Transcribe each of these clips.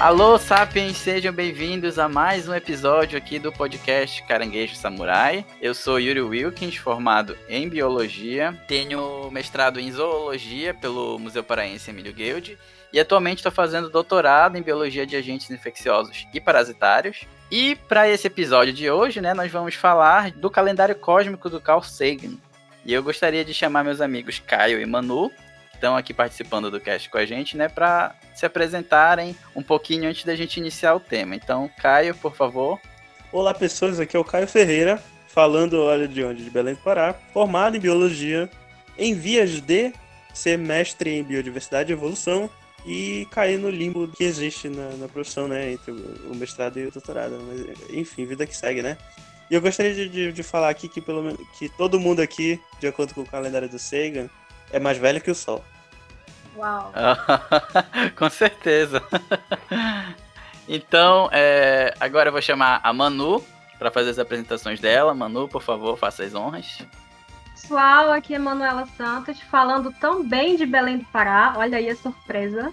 Alô, sapiens, sejam bem-vindos a mais um episódio aqui do podcast Caranguejo Samurai. Eu sou Yuri Wilkins, formado em Biologia, tenho mestrado em Zoologia pelo Museu Paraense Emílio Guild e atualmente estou fazendo doutorado em Biologia de Agentes Infecciosos e Parasitários. E para esse episódio de hoje, né, nós vamos falar do calendário cósmico do Carl Sagan. E eu gostaria de chamar meus amigos Caio e Manu estão aqui participando do cast com a gente, né, para se apresentarem um pouquinho antes da gente iniciar o tema. Então, Caio, por favor. Olá, pessoas, aqui é o Caio Ferreira, falando, olha de onde, de Belém do Pará, formado em biologia, em vias de ser mestre em biodiversidade e evolução e cair no limbo que existe na, na profissão, né, entre o mestrado e o doutorado. Mas, enfim, vida que segue, né? E eu gostaria de, de, de falar aqui que, pelo, que todo mundo aqui, de acordo com o calendário do Sagan, é mais velho que o Sol. Uau. Com certeza. então, é, agora eu vou chamar a Manu para fazer as apresentações dela. Manu, por favor, faça as honras. Pessoal, aqui é Manuela Santos, falando tão bem de Belém do Pará. Olha aí a surpresa.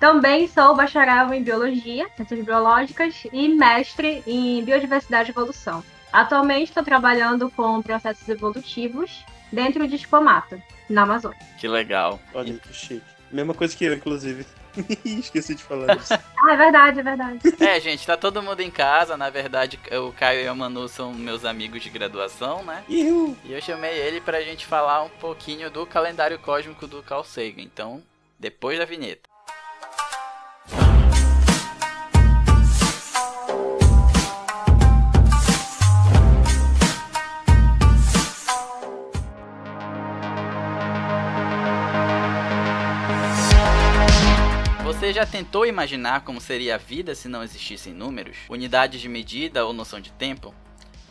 Também sou bacharel em Biologia, Ciências Biológicas e mestre em Biodiversidade e Evolução. Atualmente estou trabalhando com processos evolutivos dentro de espomata, na Amazônia. Que legal. Olha que chique. Mesma coisa que eu, inclusive. Esqueci de falar isso. ah, é verdade, é verdade. É, gente, tá todo mundo em casa. Na verdade, o Caio e o Manu são meus amigos de graduação, né? Ihu. E eu chamei ele pra gente falar um pouquinho do calendário cósmico do Carl Sagan. Então, depois da vinheta. Você já tentou imaginar como seria a vida se não existissem números, unidades de medida ou noção de tempo?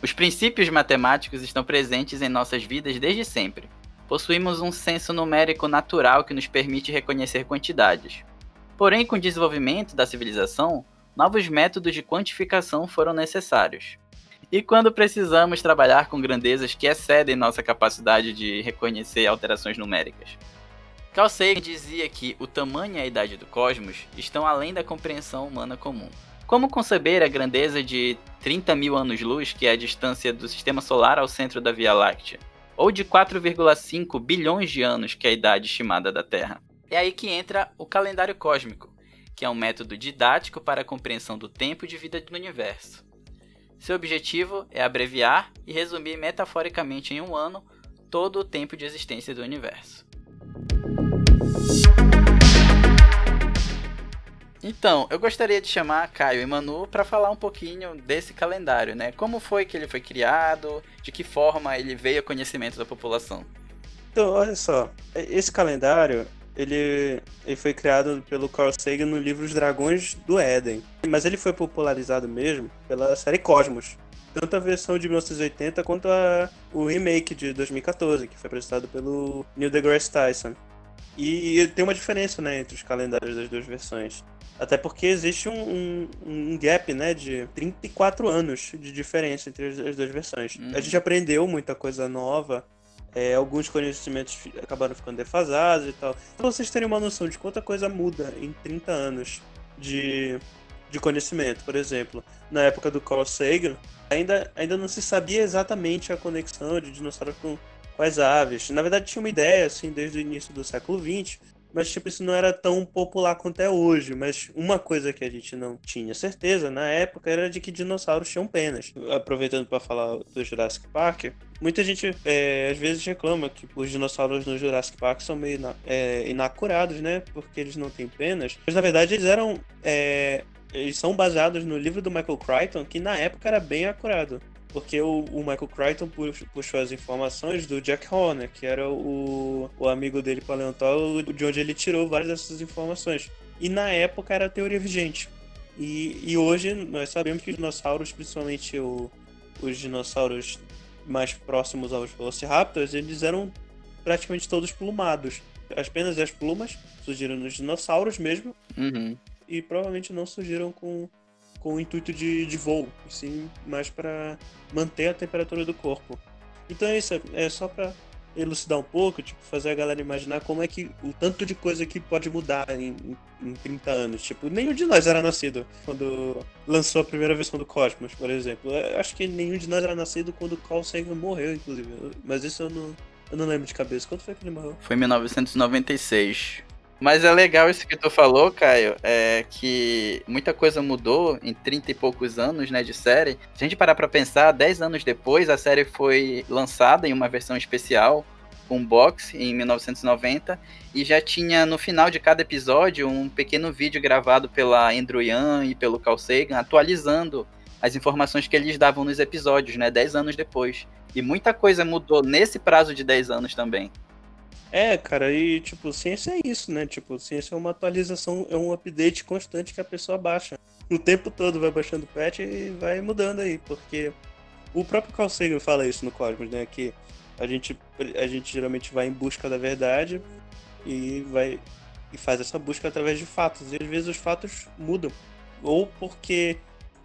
Os princípios matemáticos estão presentes em nossas vidas desde sempre. Possuímos um senso numérico natural que nos permite reconhecer quantidades. Porém, com o desenvolvimento da civilização, novos métodos de quantificação foram necessários. E quando precisamos trabalhar com grandezas que excedem nossa capacidade de reconhecer alterações numéricas? Carl Sagan dizia que o tamanho e a idade do cosmos estão além da compreensão humana comum. Como conceber a grandeza de 30 mil anos-luz, que é a distância do sistema solar ao centro da Via Láctea? Ou de 4,5 bilhões de anos, que é a idade estimada da Terra? É aí que entra o calendário cósmico, que é um método didático para a compreensão do tempo de vida no universo. Seu objetivo é abreviar e resumir metaforicamente em um ano todo o tempo de existência do universo. Então, eu gostaria de chamar Caio e Manu para falar um pouquinho desse calendário, né? Como foi que ele foi criado, de que forma ele veio a conhecimento da população. Então, olha só, esse calendário, ele, ele foi criado pelo Carl Sagan no livro Os Dragões do Éden, mas ele foi popularizado mesmo pela série Cosmos, tanto a versão de 1980 quanto a, o remake de 2014, que foi apresentado pelo Neil deGrasse Tyson. E tem uma diferença né, entre os calendários das duas versões. Até porque existe um, um, um, gap, né, de 34 anos de diferença entre as, duas versões. Uhum. A gente aprendeu muita coisa nova, é, alguns conhecimentos acabaram ficando defasados e tal. Pra vocês terem uma noção de quanta coisa muda em 30 anos de, de conhecimento, por exemplo, na época do Carl Sagan, ainda, ainda não se sabia exatamente a conexão de dinossauros com, com as aves. Na verdade, tinha uma ideia, assim, desde o início do século XX, mas tipo, isso não era tão popular quanto é hoje. Mas uma coisa que a gente não tinha certeza na época era de que dinossauros tinham penas. Aproveitando para falar do Jurassic Park, muita gente é, às vezes reclama que os dinossauros no Jurassic Park são meio é, inacurados, né? Porque eles não têm penas. Mas na verdade eles eram. É, eles são baseados no livro do Michael Crichton, que na época era bem acurado porque o, o, Michael Crichton puxou as informações do Jack Horner, que era o, o amigo dele paleontólogo, de onde ele tirou várias dessas informações. E na época era a teoria vigente. E, e hoje nós sabemos que os dinossauros, principalmente o, os dinossauros mais próximos aos Velociraptors, eles eram praticamente todos plumados. As penas e as plumas surgiram nos dinossauros mesmo. Uhum. E provavelmente não surgiram com com o intuito de, de voo, sim mais para manter a temperatura do corpo. Então é isso, é só para elucidar um pouco, tipo, fazer a galera imaginar como é que o tanto de coisa que pode mudar em, em 30 anos. Tipo, nenhum de nós era nascido quando lançou a primeira versão do Cosmos, por exemplo. Eu acho que nenhum de nós era nascido quando Carl Sagan morreu, inclusive. Mas isso eu não, eu não lembro de cabeça. Quando foi que ele morreu? Foi em 1996. Mas é legal isso que tu falou, Caio, é que muita coisa mudou em 30 e poucos anos, né, de série. Se a gente parar pra pensar, 10 anos depois, a série foi lançada em uma versão especial, um box, em 1990, e já tinha no final de cada episódio um pequeno vídeo gravado pela Andrew Yan e pelo Carl Sagan, atualizando as informações que eles davam nos episódios, né, 10 anos depois. E muita coisa mudou nesse prazo de 10 anos também. É, cara, e tipo, ciência é isso, né? Tipo, ciência é uma atualização, é um update constante que a pessoa baixa. O tempo todo vai baixando patch e vai mudando aí, porque o próprio Carl Sagan fala isso no Cosmos, né? Que a gente, a gente geralmente vai em busca da verdade e vai e faz essa busca através de fatos. E às vezes os fatos mudam. Ou porque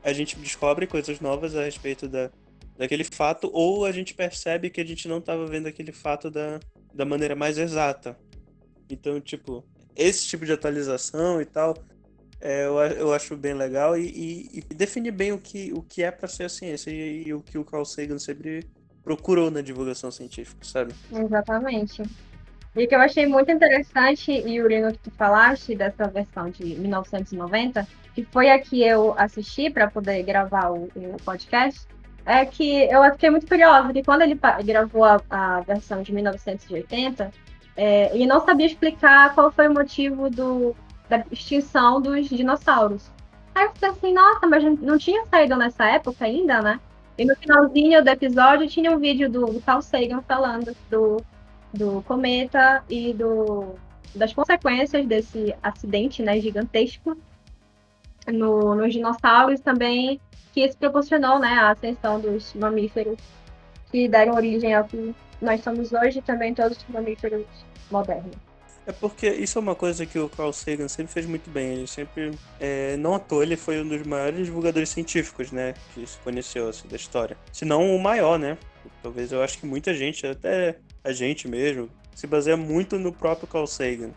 a gente descobre coisas novas a respeito da, daquele fato, ou a gente percebe que a gente não estava vendo aquele fato da, da maneira mais exata. Então, tipo, esse tipo de atualização e tal, é, eu, eu acho bem legal e, e, e define bem o que, o que é para ser a ciência e, e, o que o Carl Sagan sempre procurou na divulgação científica, sabe? Exatamente. E o que eu achei muito interessante, Yuri, no que tu falaste dessa versão de 1990, que foi a que eu assisti para poder gravar o, o podcast, é que eu fiquei muito curiosa, porque quando ele gravou a, a versão de 1980, é, ele não sabia explicar qual foi o motivo do, da extinção dos dinossauros. Aí eu fiquei assim, nossa, mas não tinha saído nessa época ainda, né? E no finalzinho do episódio tinha um vídeo do, do Carl Sagan falando do, do cometa e do, das consequências desse acidente né, gigantesco no, nos dinossauros também que isso proporcionou né, a ascensão dos mamíferos que deram origem ao que nós somos hoje e também todos os mamíferos modernos. É porque isso é uma coisa que o Carl Sagan sempre fez muito bem. Ele sempre, é, não à toa, ele foi um dos maiores divulgadores científicos, né, que se conheceu assim, da história. Se não o maior, né? Talvez eu acho que muita gente, até a gente mesmo, se baseia muito no próprio Carl Sagan.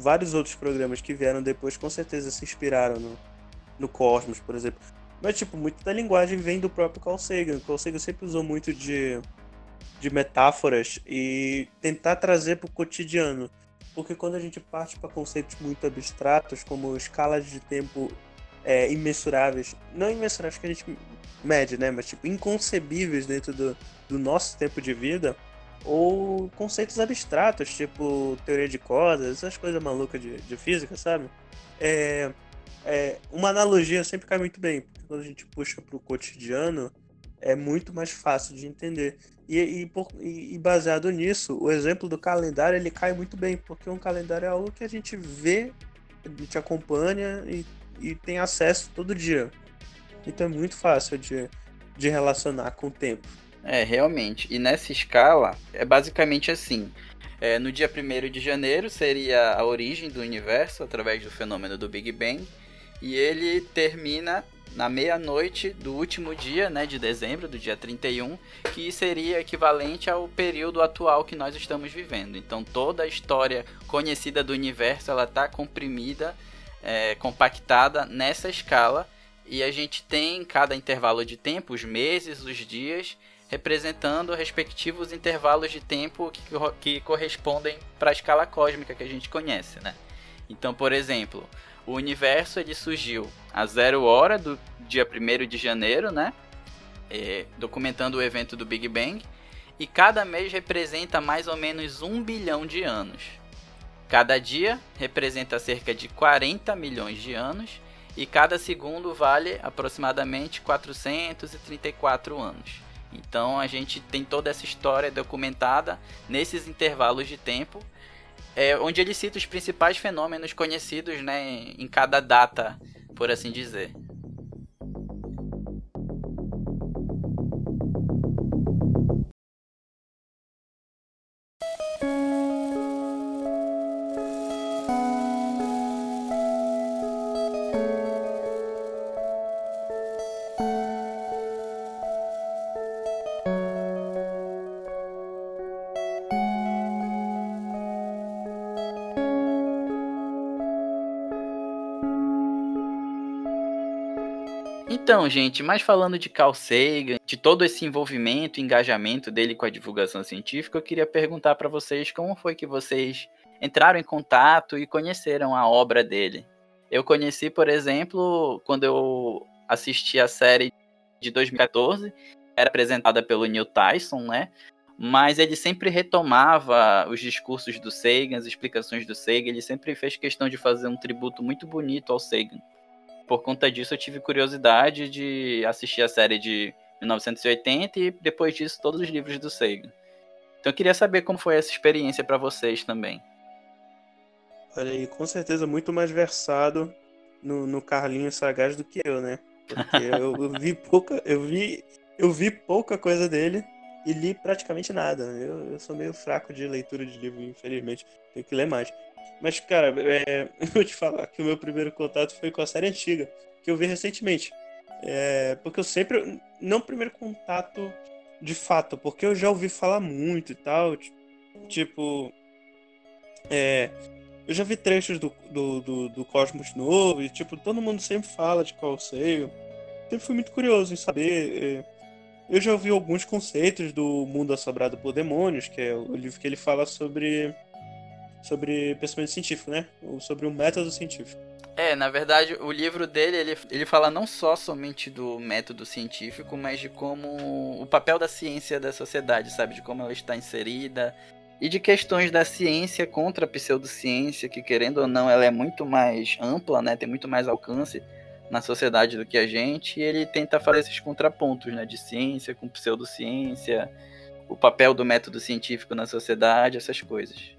Vários outros programas que vieram depois com certeza se inspiraram no, no Cosmos, por exemplo. Mas, tipo, muito da linguagem vem do próprio Carl Sagan. Carl Sagan sempre usou muito de, de metáforas e tentar trazer para o cotidiano. Porque quando a gente parte para conceitos muito abstratos, como escalas de tempo é, imensuráveis, não imensuráveis que a gente mede, né? Mas, tipo, inconcebíveis dentro do, do nosso tempo de vida, ou conceitos abstratos, tipo teoria de cordas, essas coisas malucas de, de física, sabe? É, é, uma analogia sempre cai muito bem, porque quando a gente puxa para o cotidiano, é muito mais fácil de entender. E, e, por, e, baseado nisso, o exemplo do calendário ele cai muito bem, porque um calendário é algo que a gente vê, a gente acompanha e, e tem acesso todo dia. Então é muito fácil de, de relacionar com o tempo. É, realmente. E nessa escala, é basicamente assim. É, no dia 1 de janeiro seria a origem do universo através do fenômeno do Big Bang. E ele termina na meia-noite do último dia, né, de dezembro, do dia 31, que seria equivalente ao período atual que nós estamos vivendo. Então toda a história conhecida do universo, ela está comprimida, é, compactada nessa escala, e a gente tem cada intervalo de tempo, os meses, os dias, representando respectivos intervalos de tempo que, que correspondem para a escala cósmica que a gente conhece, né? Então, por exemplo, o universo ele surgiu a zero hora do dia 1 de janeiro, né? É, documentando o evento do Big Bang. E cada mês representa mais ou menos um bilhão de anos. Cada dia representa cerca de 40 milhões de anos. E cada segundo vale aproximadamente 434 anos. Então a gente tem toda essa história documentada nesses intervalos de tempo é, onde ele cita os principais fenômenos conhecidos né, em cada data, por assim dizer. Então, gente, mas falando de Carl Sagan, de todo esse envolvimento, engajamento dele com a divulgação científica, eu queria perguntar para vocês como foi que vocês entraram em contato e conheceram a obra dele. Eu conheci, por exemplo, quando eu assisti a série de 2014, era apresentada pelo Neil Tyson, né? Mas ele sempre retomava os discursos do Sagan, as explicações do Sagan, ele sempre fez questão de fazer um tributo muito bonito ao Sagan. Por conta disso, eu tive curiosidade de assistir a série de 1980 e depois disso todos os livros do Sagan. Então eu queria saber como foi essa experiência para vocês também. Olha aí, com certeza muito mais versado no, no Carlinhos Sagaz do que eu, né? Porque eu, eu, vi pouca, eu vi, eu vi pouca coisa dele e li praticamente nada. Eu, eu sou meio fraco de leitura de livro, infelizmente. Tenho que ler mais. Mas, cara, é, eu vou te falar que o meu primeiro contato foi com a série antiga, que eu vi recentemente. É, porque eu sempre. Não primeiro contato de fato, porque eu já ouvi falar muito e tal. Tipo. É, eu já vi trechos do, do, do, do Cosmos Novo e, tipo, todo mundo sempre fala de qual sei. Sempre fui muito curioso em saber. É, eu já ouvi alguns conceitos do Mundo Assobrado por Demônios, que é o livro que ele fala sobre sobre pensamento científico, né? Ou sobre o método científico. É, na verdade, o livro dele, ele, ele fala não só somente do método científico, mas de como o papel da ciência da sociedade, sabe? De como ela está inserida, e de questões da ciência contra a pseudociência, que querendo ou não, ela é muito mais ampla, né? Tem muito mais alcance na sociedade do que a gente, e ele tenta fazer esses contrapontos, né? De ciência com pseudociência, o papel do método científico na sociedade, essas coisas.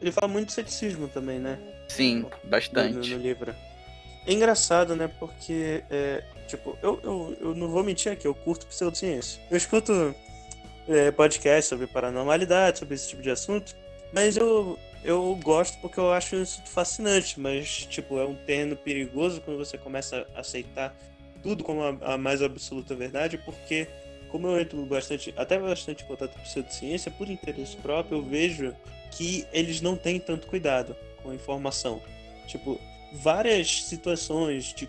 Ele fala muito de ceticismo também, né? Sim, bastante. No, no livro. É engraçado, né? Porque, é, tipo, eu, eu, eu não vou mentir aqui, eu curto pseudociência. Eu escuto é, podcast sobre paranormalidade, sobre esse tipo de assunto, mas eu, eu gosto porque eu acho isso fascinante, mas, tipo, é um terreno perigoso quando você começa a aceitar tudo como a, a mais absoluta verdade, porque como eu entro bastante, até bastante em contato com pseudociência, por interesse próprio, eu vejo que eles não têm tanto cuidado com a informação. Tipo, várias situações de,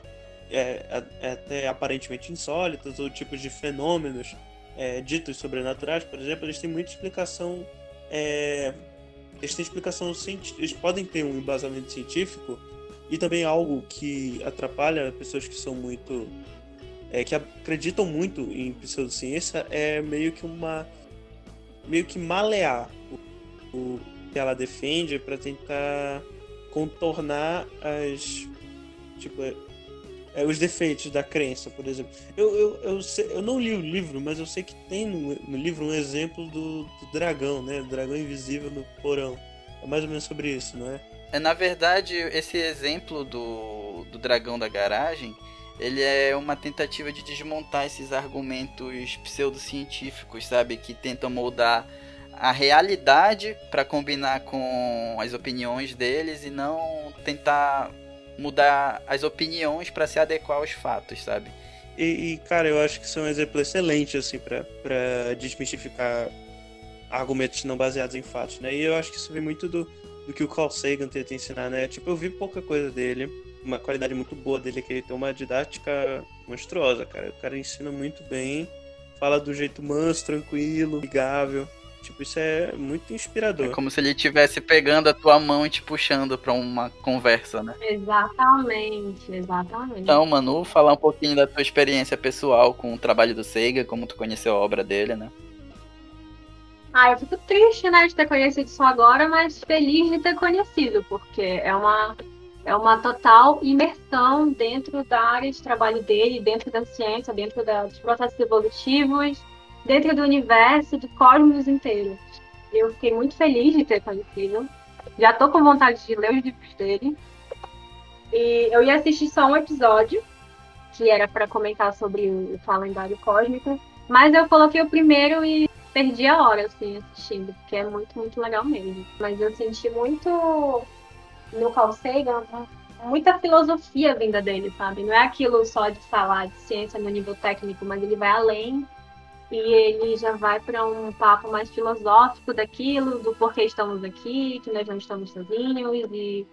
é, até aparentemente insólitas ou tipos de fenômenos é, ditos sobrenaturais, por exemplo, eles têm muita explicação. É, eles têm explicação eles podem ter um embasamento científico e também algo que atrapalha pessoas que são muito é, que acreditam muito em pseudociência é meio que uma meio que malear o, o que ela defende para tentar contornar as tipo é, é, os defeitos da crença, por exemplo. Eu, eu, eu, sei, eu, não li o livro, mas eu sei que tem no, no livro um exemplo do, do, dragão, né? Do dragão invisível no porão. É mais ou menos sobre isso, não é? É, na verdade, esse exemplo do, do dragão da garagem, ele é uma tentativa de desmontar esses argumentos pseudocientíficos, sabe? Que tentam moldar a realidade para combinar com as opiniões deles e não tentar mudar as opiniões para se adequar aos fatos, sabe? E, e, cara, eu acho que isso é um exemplo excelente, assim, para desmistificar argumentos não baseados em fatos, né? E eu acho que isso vem muito do, do que o Carl Sagan tenta ensinar, né? Tipo, eu vi pouca coisa dele, uma qualidade muito boa dele, que ele tem uma didática monstruosa, cara. O cara ensina muito bem, fala do jeito manso, tranquilo, amigável. Tipo, isso é muito inspirador. É como se ele estivesse pegando a tua mão e te puxando pra uma conversa, né? Exatamente, exatamente. Então, Manu, falar um pouquinho da tua experiência pessoal com o trabalho do Seiga, como tu conheceu a obra dele, né? Ah, eu fico triste, né, de ter conhecido só agora, mas feliz de ter conhecido, porque é uma, é uma total imersão dentro da área de trabalho dele, dentro da ciência, dentro da, dos processos evolutivos, dentro do universo, do cosmos inteiro. Eu fiquei muito feliz de ter conhecido. Já tô com vontade de ler os livros dele. E eu ia assistir só um episódio, que era para comentar sobre o calendário cósmico, mas eu coloquei o primeiro e perdi a hora, assim, assistindo, porque é muito, muito legal mesmo. Mas eu senti muito no Carl Sagan muita filosofia vinda dele, sabe? Não é aquilo só de falar de ciência no nível técnico, mas ele vai além e ele já vai para um papo mais filosófico daquilo, do porquê estamos aqui, que nós não estamos sozinhos e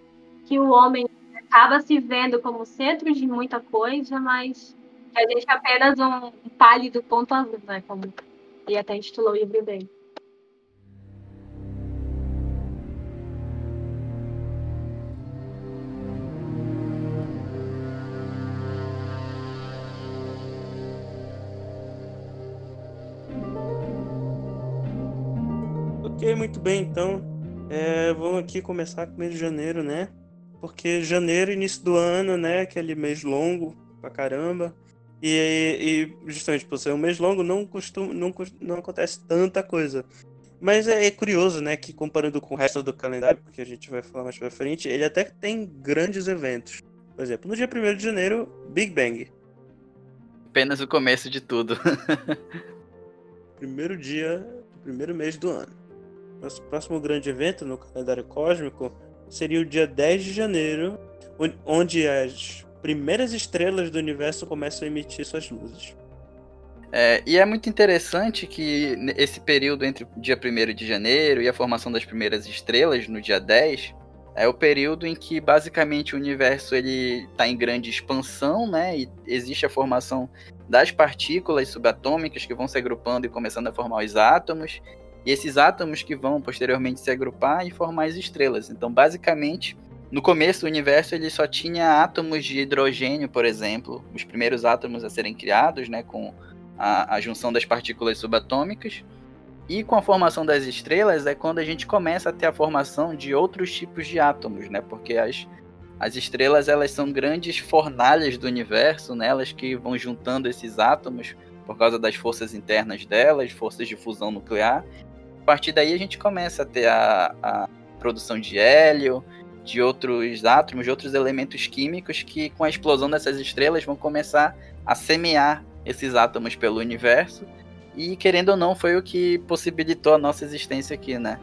que o homem acaba se vendo como centro de muita coisa, mas a gente é apenas um pálido ponto azul, né? Como ele até intitulou o livro dele. Ok, muito bem, então. É, vamos aqui começar com o mês de janeiro, né? Porque janeiro, início do ano, né? Aquele mês longo pra caramba. E, e justamente por ser um mês longo, não, costuma, não, não acontece tanta coisa. Mas é, é, curioso, né, que comparando com o resto do calendário, porque a gente vai falar mais pra frente, ele até tem grandes eventos. Por exemplo, no dia 1 de janeiro, Big Bang. Apenas o começo de tudo. primeiro dia primeiro mês do ano. Nosso próximo grande evento no calendário cósmico seria o dia 10 de janeiro, onde as primeiras estrelas do universo começam a emitir suas luzes. É, e é muito interessante que esse período entre o dia 1 de janeiro e a formação das primeiras estrelas, no dia 10, é o período em que basicamente o universo ele está em grande expansão, né? E existe a formação das partículas subatômicas que vão se agrupando e começando a formar os átomos, e esses átomos que vão posteriormente se agrupar e formar as estrelas. Então, basicamente, no começo, o universo ele só tinha átomos de hidrogênio, por exemplo, os primeiros átomos a serem criados, né, com a, a junção das partículas subatômicas. E com a formação das estrelas é quando a gente começa a ter a formação de outros tipos de átomos, né? Porque as, as estrelas elas são grandes fornalhas do universo, né? Elas que vão juntando esses átomos por causa das forças internas delas, forças de fusão nuclear. A partir daí a gente começa a ter a, a produção de hélio, de outros átomos, de outros elementos químicos que, com a explosão dessas estrelas, vão começar a semear esses átomos pelo universo. E, querendo ou não, foi o que possibilitou a nossa existência aqui, né?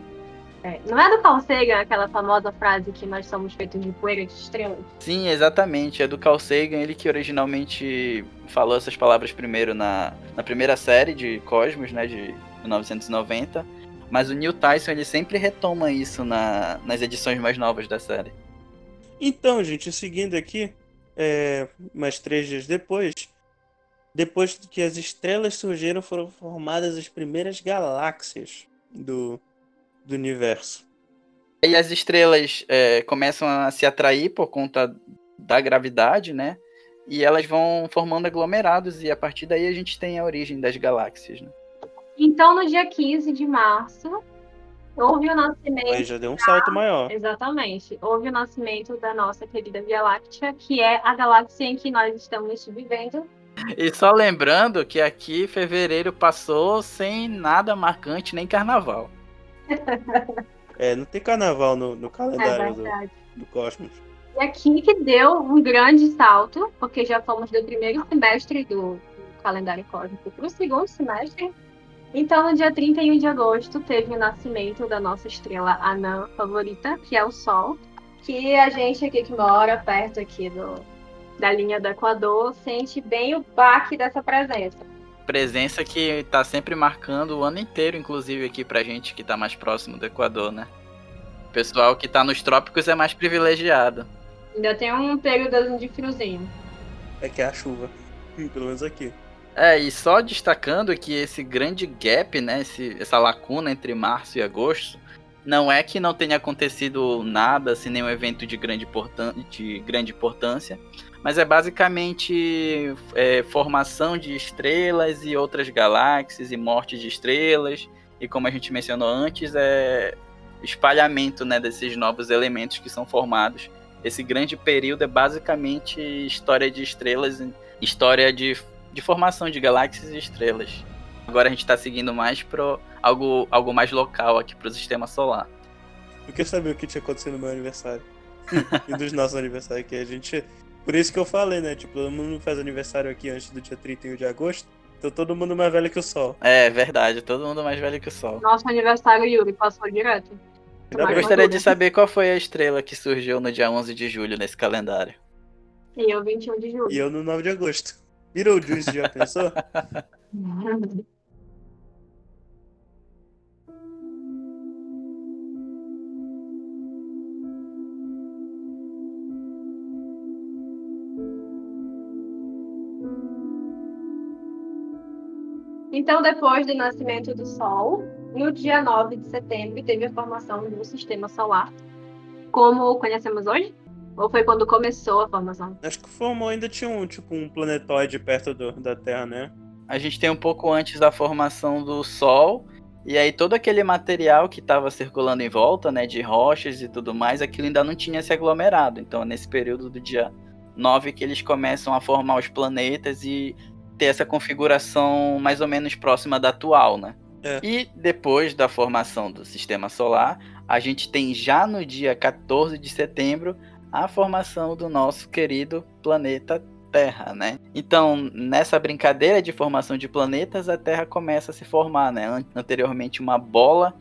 É, não é do Carl Sagan aquela famosa frase que nós somos feitos de poeira de estrelas? Sim, exatamente. É do Carl Sagan, ele que originalmente falou essas palavras primeiro na, na primeira série de Cosmos, né, de 1990 mas o Neil Tyson ele sempre retoma isso na, nas edições mais novas da série. Então, gente, seguindo aqui, é, mais três dias depois, depois que as estrelas surgiram, foram formadas as primeiras galáxias do, do universo. E as estrelas é, começam a se atrair por conta da gravidade, né? E elas vão formando aglomerados, e a partir daí a gente tem a origem das galáxias, né? Então, no dia 15 de março, houve o nascimento. Aí já deu um salto maior. Exatamente. Houve o nascimento da nossa querida Via Láctea, que é a galáxia em que nós estamos vivendo. E só lembrando que aqui fevereiro passou sem nada marcante, nem carnaval. é, não tem carnaval no, no calendário é do, do Cosmos. E aqui que deu um grande salto, porque já fomos do primeiro semestre do, do calendário cósmico para o segundo semestre. Então, no dia 31 de agosto, teve o nascimento da nossa estrela anã favorita, que é o Sol, que a gente aqui que mora perto aqui do, da linha do Equador sente bem o baque dessa presença. Presença que está sempre marcando o ano inteiro, inclusive aqui pra gente que está mais próximo do Equador, né? O pessoal que está nos trópicos é mais privilegiado. Ainda tem um período de friozinho. É que é a chuva, pelo menos aqui. É, e só destacando que esse grande gap, né, esse, essa lacuna entre março e agosto, não é que não tenha acontecido nada, assim, nenhum evento de grande, de grande importância, mas é basicamente é, formação de estrelas e outras galáxias e morte de estrelas, e como a gente mencionou antes, é espalhamento né, desses novos elementos que são formados. Esse grande período é basicamente história de estrelas, história de de formação de galáxias e estrelas. Agora a gente está seguindo mais para algo, algo mais local aqui para o sistema solar. Eu queria saber o que tinha acontecido no meu aniversário. e dos nossos aniversários que a gente. Por isso que eu falei, né? Tipo, todo mundo faz aniversário aqui antes do dia 31 de agosto. Então todo mundo mais velho que o Sol. É verdade, todo mundo mais velho que o Sol. Nosso aniversário, Yuri, passou direto. Eu gostaria de saber qual foi a estrela que surgiu no dia 11 de julho nesse calendário. E eu, 21 de julho. E eu no 9 de agosto. Beetlejuice já pensou? Então, depois do nascimento do Sol, no dia 9 de setembro, teve a formação do Sistema Solar, como conhecemos hoje? Ou foi quando começou a formação? Acho que formou ainda tinha um tipo um planetoide perto do, da Terra, né? A gente tem um pouco antes da formação do Sol. E aí todo aquele material que estava circulando em volta, né, de rochas e tudo mais, aquilo ainda não tinha se aglomerado. Então, nesse período do dia 9 que eles começam a formar os planetas e ter essa configuração mais ou menos próxima da atual, né? É. E depois da formação do sistema solar, a gente tem já no dia 14 de setembro a formação do nosso querido planeta Terra, né? Então, nessa brincadeira de formação de planetas, a Terra começa a se formar, né? Anteriormente uma bola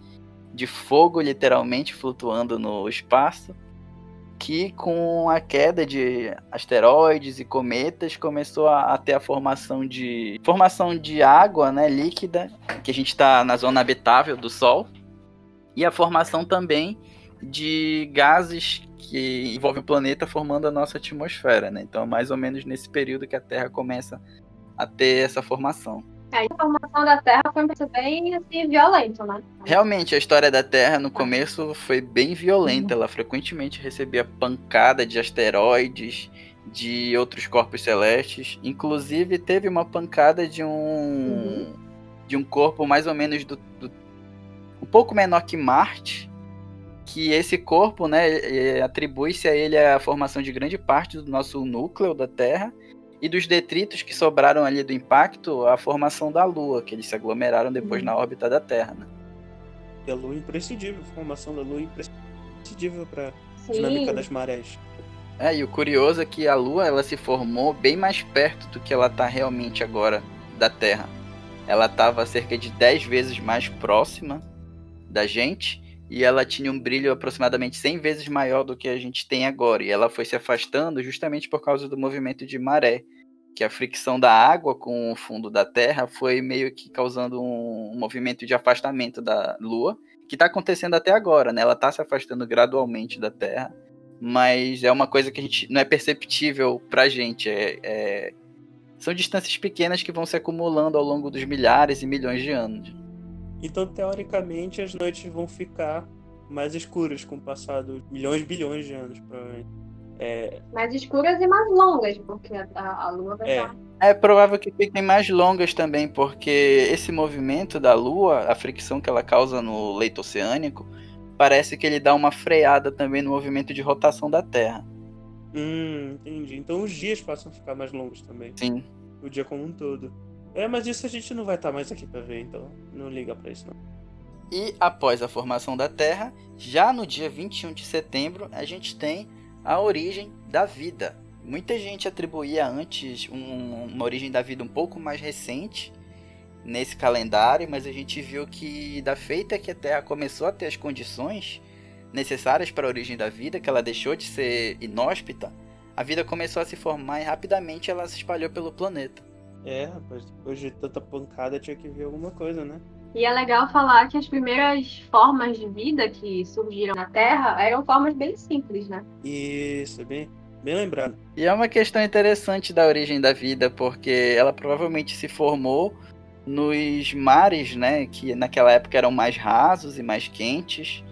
de fogo literalmente flutuando no espaço, que com a queda de asteroides e cometas começou a, a ter a formação de formação de água, né, líquida, que a gente está na zona habitável do Sol, e a formação também de gases que envolvem o planeta formando a nossa atmosfera, né? Então, mais ou menos nesse período que a Terra começa a ter essa formação. É, a formação da Terra foi bem assim, violenta, né? Realmente, a história da Terra no começo foi bem violenta. Ela frequentemente recebia pancada de asteroides, de outros corpos celestes. Inclusive, teve uma pancada de um. Uhum. de um corpo mais ou menos do, do um pouco menor que Marte, que esse corpo, né, atribui-se a ele a formação de grande parte do nosso núcleo da Terra e dos detritos que sobraram ali do impacto, a formação da Lua, que eles se aglomeraram depois uhum. na órbita da Terra, né? E a Lua é imprescindível, a formação da Lua é imprescindível para a dinâmica das marés. É, e o curioso é que a Lua ela se formou bem mais perto do que ela está realmente agora da Terra. Ela estava cerca de 10 vezes mais próxima da gente e ela tinha um brilho aproximadamente 100 vezes maior do que a gente tem agora. E ela foi se afastando justamente por causa do movimento de maré, que a fricção da água com o fundo da Terra foi meio que causando um, movimento de afastamento da Lua, que está acontecendo até agora, né? Ela está se afastando gradualmente da Terra, mas é uma coisa que a gente não é perceptível para a gente. É, é... São distâncias pequenas que vão se acumulando ao longo dos milhares e milhões de anos. Então, teoricamente, as noites vão ficar mais escuras com o passar dos milhões, bilhões de anos, provavelmente. É... Mais escuras e mais longas, porque a, a Lua vai é. estar. É provável que fiquem mais longas também, porque esse movimento da Lua, a fricção que ela causa no leito oceânico, parece que ele dá uma freada também no movimento de rotação da Terra. Hum, entendi. Então os dias passam a ficar mais longos também. Sim. O dia como um todo. É, mas isso a gente não vai estar tá mais aqui para ver, então não liga para isso não. E após a formação da Terra, já no dia 21 de setembro, a gente tem a origem da vida. Muita gente atribuía antes um, uma origem da vida um pouco mais recente nesse calendário, mas a gente viu que da feita que a Terra começou a ter as condições necessárias para a origem da vida, que ela deixou de ser inóspita, a vida começou a se formar e rapidamente ela se espalhou pelo planeta. É, rapaz, depois de tanta pancada tinha que ver alguma coisa, né? E é legal falar que as primeiras formas de vida que surgiram na Terra eram formas bem simples, né? Isso, bem, bem lembrado. E é uma questão interessante da origem da vida, porque ela provavelmente se formou nos mares, né? Que naquela época eram mais rasos e mais quentes.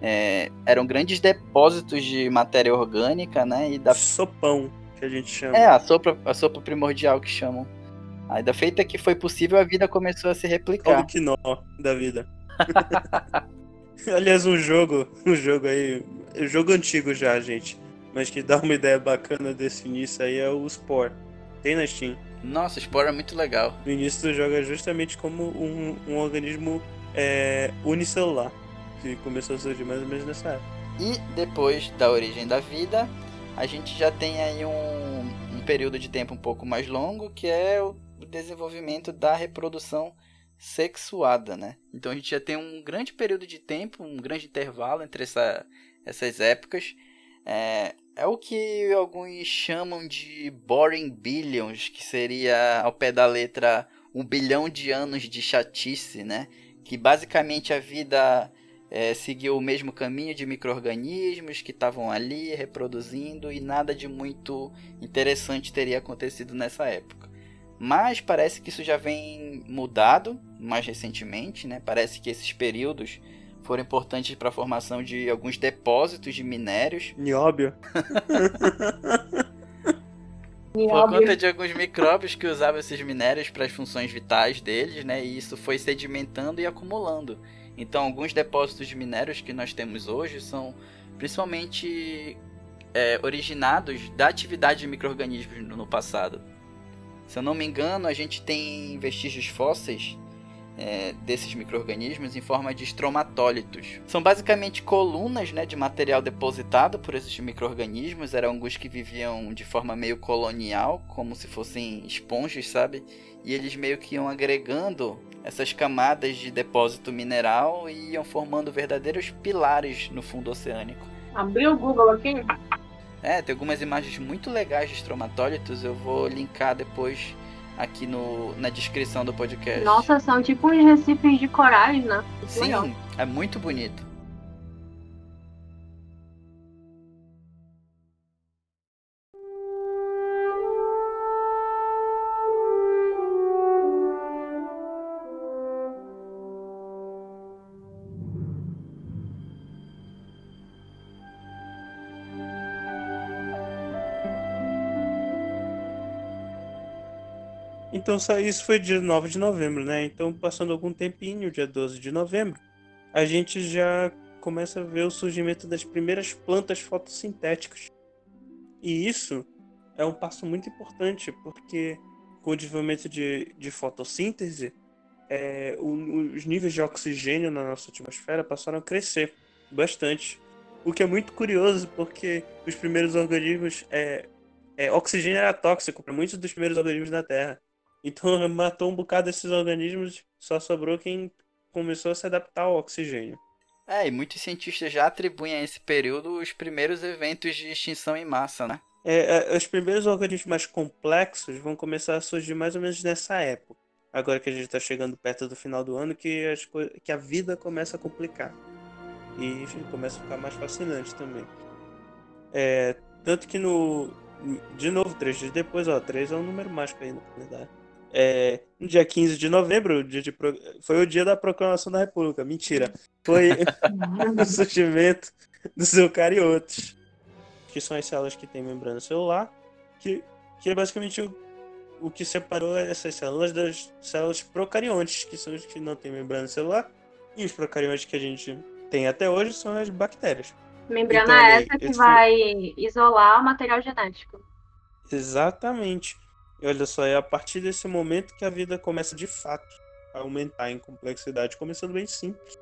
É, eram grandes depósitos de matéria orgânica, né? E da... Sopão, que a gente chama. É, a sopa, a sopa primordial que chamam. Aí da feita que foi possível, a vida começou a se replicar. que nó da vida. Aliás, um jogo, um jogo aí, um jogo antigo já, gente, mas que dá uma ideia bacana desse início aí é o Spore. Tem na Steam. Nossa, o Spore é muito legal. No início do jogo é justamente como um, um organismo é, unicelular, que começou a surgir mais ou menos nessa época. E depois da origem da vida, a gente já tem aí um, um período de tempo um pouco mais longo, que é o o desenvolvimento da reprodução sexuada, né? Então a gente já tem um grande período de tempo, um grande intervalo entre essa, essas épocas. É, é o que alguns chamam de boring billions, que seria ao pé da letra um bilhão de anos de chatice, né? Que basicamente a vida é, seguiu o mesmo caminho de micro-organismos que estavam ali reproduzindo e nada de muito interessante teria acontecido nessa época. Mas parece que isso já vem mudado mais recentemente, né? Parece que esses períodos foram importantes para a formação de alguns depósitos de minérios. Nióbio. Por conta de alguns micróbios que usavam esses minérios para as funções vitais deles, né? E isso foi sedimentando e acumulando. Então, alguns depósitos de minérios que nós temos hoje são principalmente é, originados da atividade de micro-organismos no passado. Se eu não me engano, a gente tem vestígios fósseis é, desses micro-organismos em forma de estromatólitos. São basicamente colunas né, de material depositado por esses micro-organismos. Eram alguns que viviam de forma meio colonial, como se fossem esponjas, sabe? E eles meio que iam agregando essas camadas de depósito mineral e iam formando verdadeiros pilares no fundo oceânico. Abriu o Google aqui? É, tem algumas imagens muito legais de estromatólitos, eu vou linkar depois aqui no, na descrição do podcast. Nossa, são tipo uns recifes de corais, né? Sim, legal. é muito bonito. Então isso foi dia 9 de novembro, né? Então passando algum tempinho, dia 12 de novembro, a gente já começa a ver o surgimento das primeiras plantas fotossintéticas. E isso é um passo muito importante, porque com o desenvolvimento de, de fotossíntese, é, o, os níveis de oxigênio na nossa atmosfera passaram a crescer bastante. O que é muito curioso, porque os primeiros organismos. É, é, oxigênio era tóxico para muitos dos primeiros organismos da Terra. Então matou um bocado desses organismos, só sobrou quem começou a se adaptar ao oxigênio. É, e muitos cientistas já atribuem a esse período os primeiros eventos de extinção em massa, né? É, é, os primeiros organismos mais complexos vão começar a surgir mais ou menos nessa época. Agora que a gente está chegando perto do final do ano, que, as que a vida começa a complicar. E começa a ficar mais fascinante também. É, tanto que no. De novo, três dias depois, ó, três é um número mágico aí no calendário. É, no dia 15 de novembro, dia de, foi o dia da proclamação da República. Mentira. Foi o surgimento dos eucariotos, que são as células que têm membrana celular, que, que é basicamente o, o que separou essas células das células procariontes, que são as que não têm membrana celular, e os procariontes que a gente tem até hoje são as bactérias. Membrana então, essa que vai foi... isolar o material genético. Exatamente. E olha só, é a partir desse momento que a vida começa de fato a aumentar em complexidade, começando bem simples.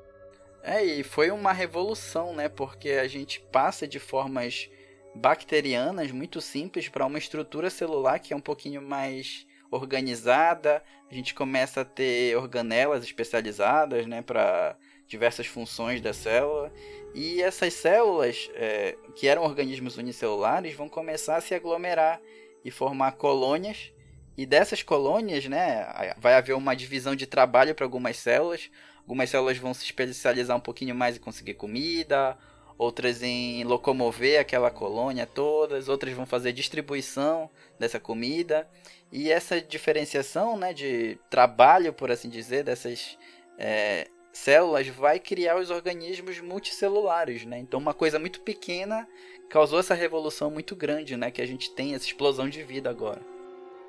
É, e foi uma revolução, né? Porque a gente passa de formas bacterianas muito simples para uma estrutura celular que é um pouquinho mais organizada. A gente começa a ter organelas especializadas, né, para diversas funções da célula. E essas células, é, que eram organismos unicelulares, vão começar a se aglomerar e formar colônias. E dessas colônias, né, vai haver uma divisão de trabalho para algumas células. Algumas células vão se especializar um pouquinho mais em conseguir comida, outras em locomover aquela colônia todas, outras vão fazer distribuição dessa comida. E essa diferenciação né, de trabalho, por assim dizer, dessas é, células vai criar os organismos multicelulares. Né? Então, uma coisa muito pequena causou essa revolução muito grande, né? Que a gente tem essa explosão de vida agora.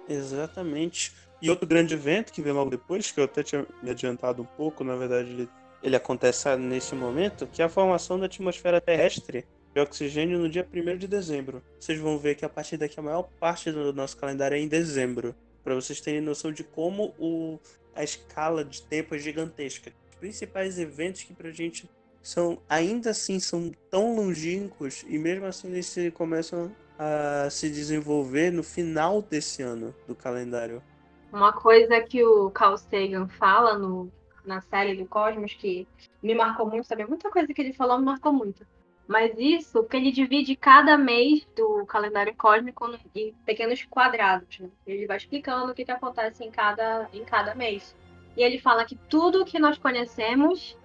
Exatamente. E outro grande evento que vem logo depois, que eu até tinha me adiantado um pouco, na verdade ele, ele acontece nesse momento, que é a formação da atmosfera terrestre de oxigênio no dia 1 de dezembro. Vocês vão ver que a partir daqui a maior parte do nosso calendário é em dezembro, para vocês terem noção de como o, a escala de tempo é gigantesca. Principais eventos que pra gente são ainda assim são tão longínquos e mesmo assim eles se, começam a se desenvolver no final desse ano do calendário. Uma coisa que o Carl Sagan fala no, na série do Cosmos que me marcou muito também, muita coisa que ele falou me marcou muito. Mas isso, que ele divide cada mês do calendário cósmico em pequenos quadrados. Né? Ele vai explicando o que, que acontece em cada, em cada mês. E ele fala que tudo que nós conhecemos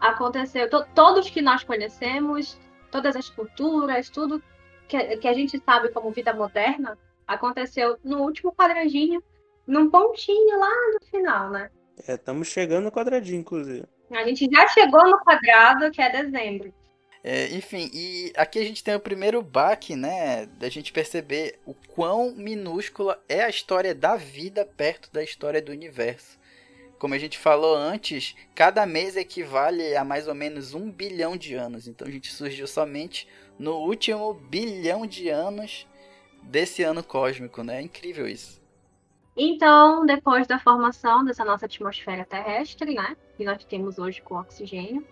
aconteceu, to, todos que nós conhecemos, todas as culturas, tudo que, que a gente sabe como vida moderna, aconteceu no último quadradinho num pontinho lá no final, né? É, estamos chegando no quadradinho, inclusive. A gente já chegou no quadrado, que é dezembro. É, enfim, e aqui a gente tem o primeiro baque, né? Da gente perceber o quão minúscula é a história da vida perto da história do universo. Como a gente falou antes, cada mês equivale a mais ou menos um bilhão de anos. Então a gente surgiu somente no último bilhão de anos desse ano cósmico, né? É incrível isso. Então, depois da formação dessa nossa atmosfera terrestre, né? Que nós temos hoje com oxigênio,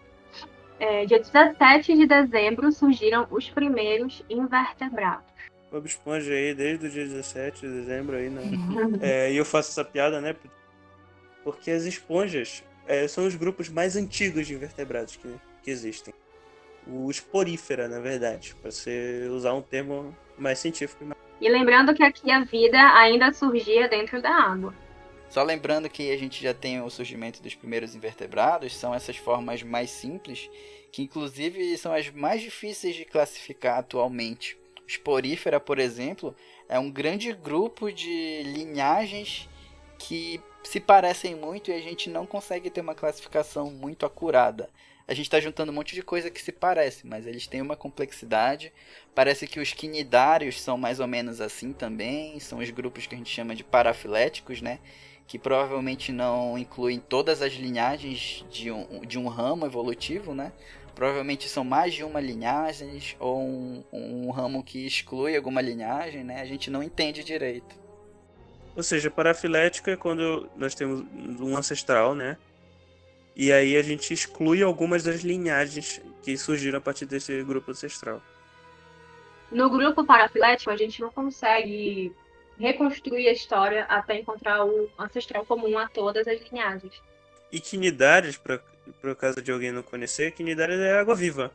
é, dia 17 de dezembro surgiram os primeiros invertebrados. Bob Esponja aí desde o dia 17 de dezembro aí, né? é, e eu faço essa piada, né? Porque as esponjas é, são os grupos mais antigos de invertebrados que, que existem. O esporífera, na verdade, para você usar um termo mais científico. E lembrando que aqui a vida ainda surgia dentro da água. Só lembrando que a gente já tem o surgimento dos primeiros invertebrados, são essas formas mais simples, que inclusive são as mais difíceis de classificar atualmente. O Sporífera, por exemplo, é um grande grupo de linhagens que se parecem muito e a gente não consegue ter uma classificação muito acurada. A gente está juntando um monte de coisa que se parece, mas eles têm uma complexidade. Parece que os quinidários são mais ou menos assim também. São os grupos que a gente chama de parafiléticos, né? Que provavelmente não incluem todas as linhagens de um, de um ramo evolutivo, né? Provavelmente são mais de uma linhagem ou um, um ramo que exclui alguma linhagem, né? A gente não entende direito. Ou seja, parafilético é quando nós temos um ancestral, né? E aí a gente exclui algumas das linhagens que surgiram a partir desse grupo ancestral. No grupo parafilético, a gente não consegue reconstruir a história até encontrar o ancestral comum a todas as linhagens. E quinidários, para por caso de alguém não conhecer, quinidários é água-viva.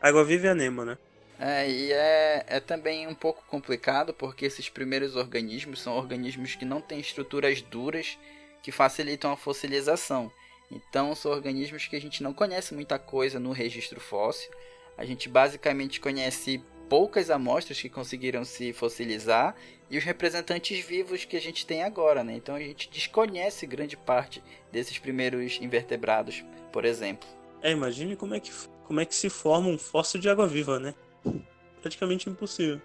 Água-viva e anêmona. né? É, e é, é também um pouco complicado porque esses primeiros organismos são organismos que não têm estruturas duras que facilitam a fossilização. Então, são organismos que a gente não conhece muita coisa no registro fóssil. A gente basicamente conhece poucas amostras que conseguiram se fossilizar e os representantes vivos que a gente tem agora, né? Então a gente desconhece grande parte desses primeiros invertebrados, por exemplo. É, imagine como é que, como é que se forma um fóssil de água viva, né? Praticamente impossível.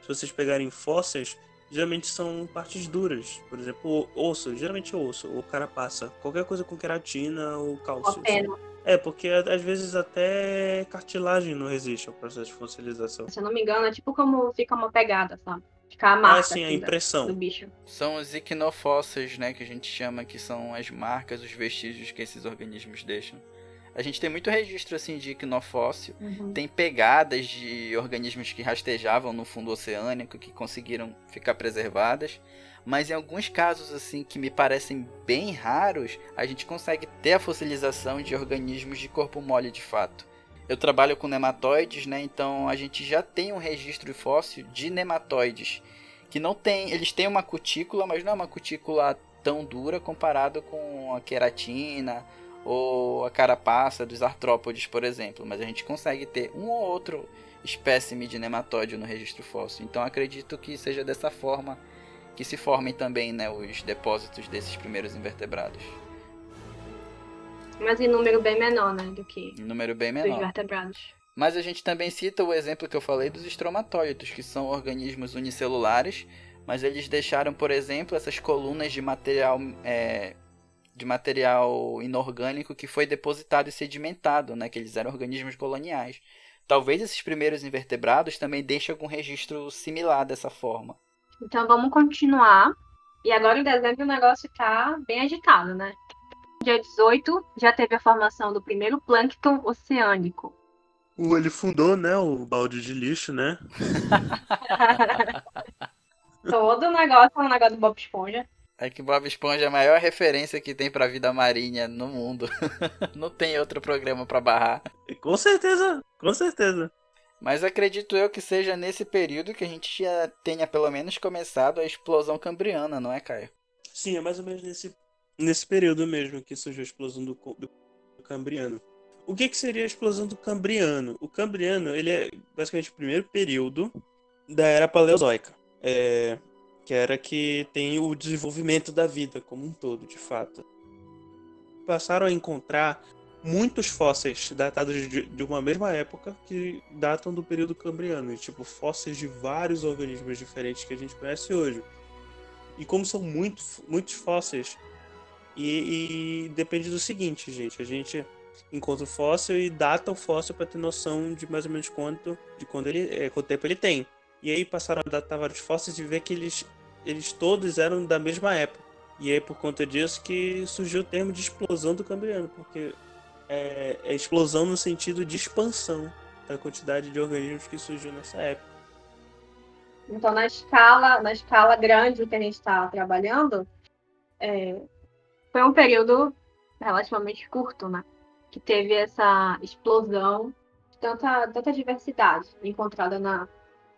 Se vocês pegarem fósseis, geralmente são partes duras. Por exemplo, osso, geralmente osso, ou carapaça. Qualquer coisa com queratina ou cálcio. É, porque às vezes até cartilagem não resiste ao processo de fossilização. Se eu não me engano, é tipo como fica uma pegada, sabe? Fica a marca ah, sim, a assim, impressão. do bicho. São os icnofósseis, né, que a gente chama que são as marcas, os vestígios que esses organismos deixam. A gente tem muito registro assim de quinofóssil, Uhum. tem pegadas de organismos que rastejavam no fundo oceânico que conseguiram ficar preservadas, mas em alguns casos assim que me parecem bem raros, a gente consegue ter a fossilização de organismos de corpo mole de fato. Eu trabalho com nematóides, né? Então a gente já tem um registro fóssil de nematóides que não tem, eles têm uma cutícula, mas não é uma cutícula tão dura comparado com a queratina ou a carapaça dos artrópodes, por exemplo, mas a gente consegue ter um ou outro espécime de nematóide no registro fóssil. Então acredito que seja dessa forma que se formem também né, os depósitos desses primeiros invertebrados. Mas em número bem menor, né? Do que Em número bem dos menor. vertebrados. Mas a gente também cita o exemplo que eu falei dos estromatóides, que são organismos unicelulares, mas eles deixaram, por exemplo, essas colunas de material é, de material inorgânico que foi depositado e sedimentado, né? Que eles eram organismos coloniais. Talvez esses primeiros invertebrados também deixem algum registro similar dessa forma. Então vamos continuar. E agora em dezembro o negócio tá bem agitado, né? Dia 18 já teve a formação do primeiro plâncton oceânico. O- Ele fundou, né, o balde de lixo, né? Todo o negócio é um negócio do Bob Esponja. É que Bob Esponja é a maior referência que tem pra vida marinha no mundo. Não tem outro programa pra barrar. Com certeza, com certeza. Mas acredito eu que seja nesse período que a gente já tenha pelo menos começado a explosão cambriana, não é, Caio? Sim, é mais ou menos nesse, nesse período mesmo que surgiu a explosão do, co- do Cambriano. O que, que seria a explosão do Cambriano? O Cambriano ele é basicamente o primeiro período da era Paleozoica. É, que era que tem o desenvolvimento da vida como um todo, de fato. Passaram a encontrar muitos fósseis datados de, uma mesma época que datam do período cambriano, tipo fósseis de vários organismos diferentes que a gente conhece hoje. E como são muito, muitos fósseis, e, e depende do seguinte, gente, a gente encontra o fóssil e data o fóssil para ter noção de mais ou menos quanto, de quando ele, é, quanto tempo ele tem. E aí passaram a datar vários fósseis e ver que eles, eles todos eram da mesma época. E aí por conta disso que surgiu o termo de explosão do Cambriano, porque é, é explosão no sentido de expansão da quantidade de organismos que surgiu nessa época. Então, na escala, na escala grande que a gente está trabalhando, é, foi um período relativamente curto, né? Que teve essa explosão de tanta, tanta diversidade encontrada na,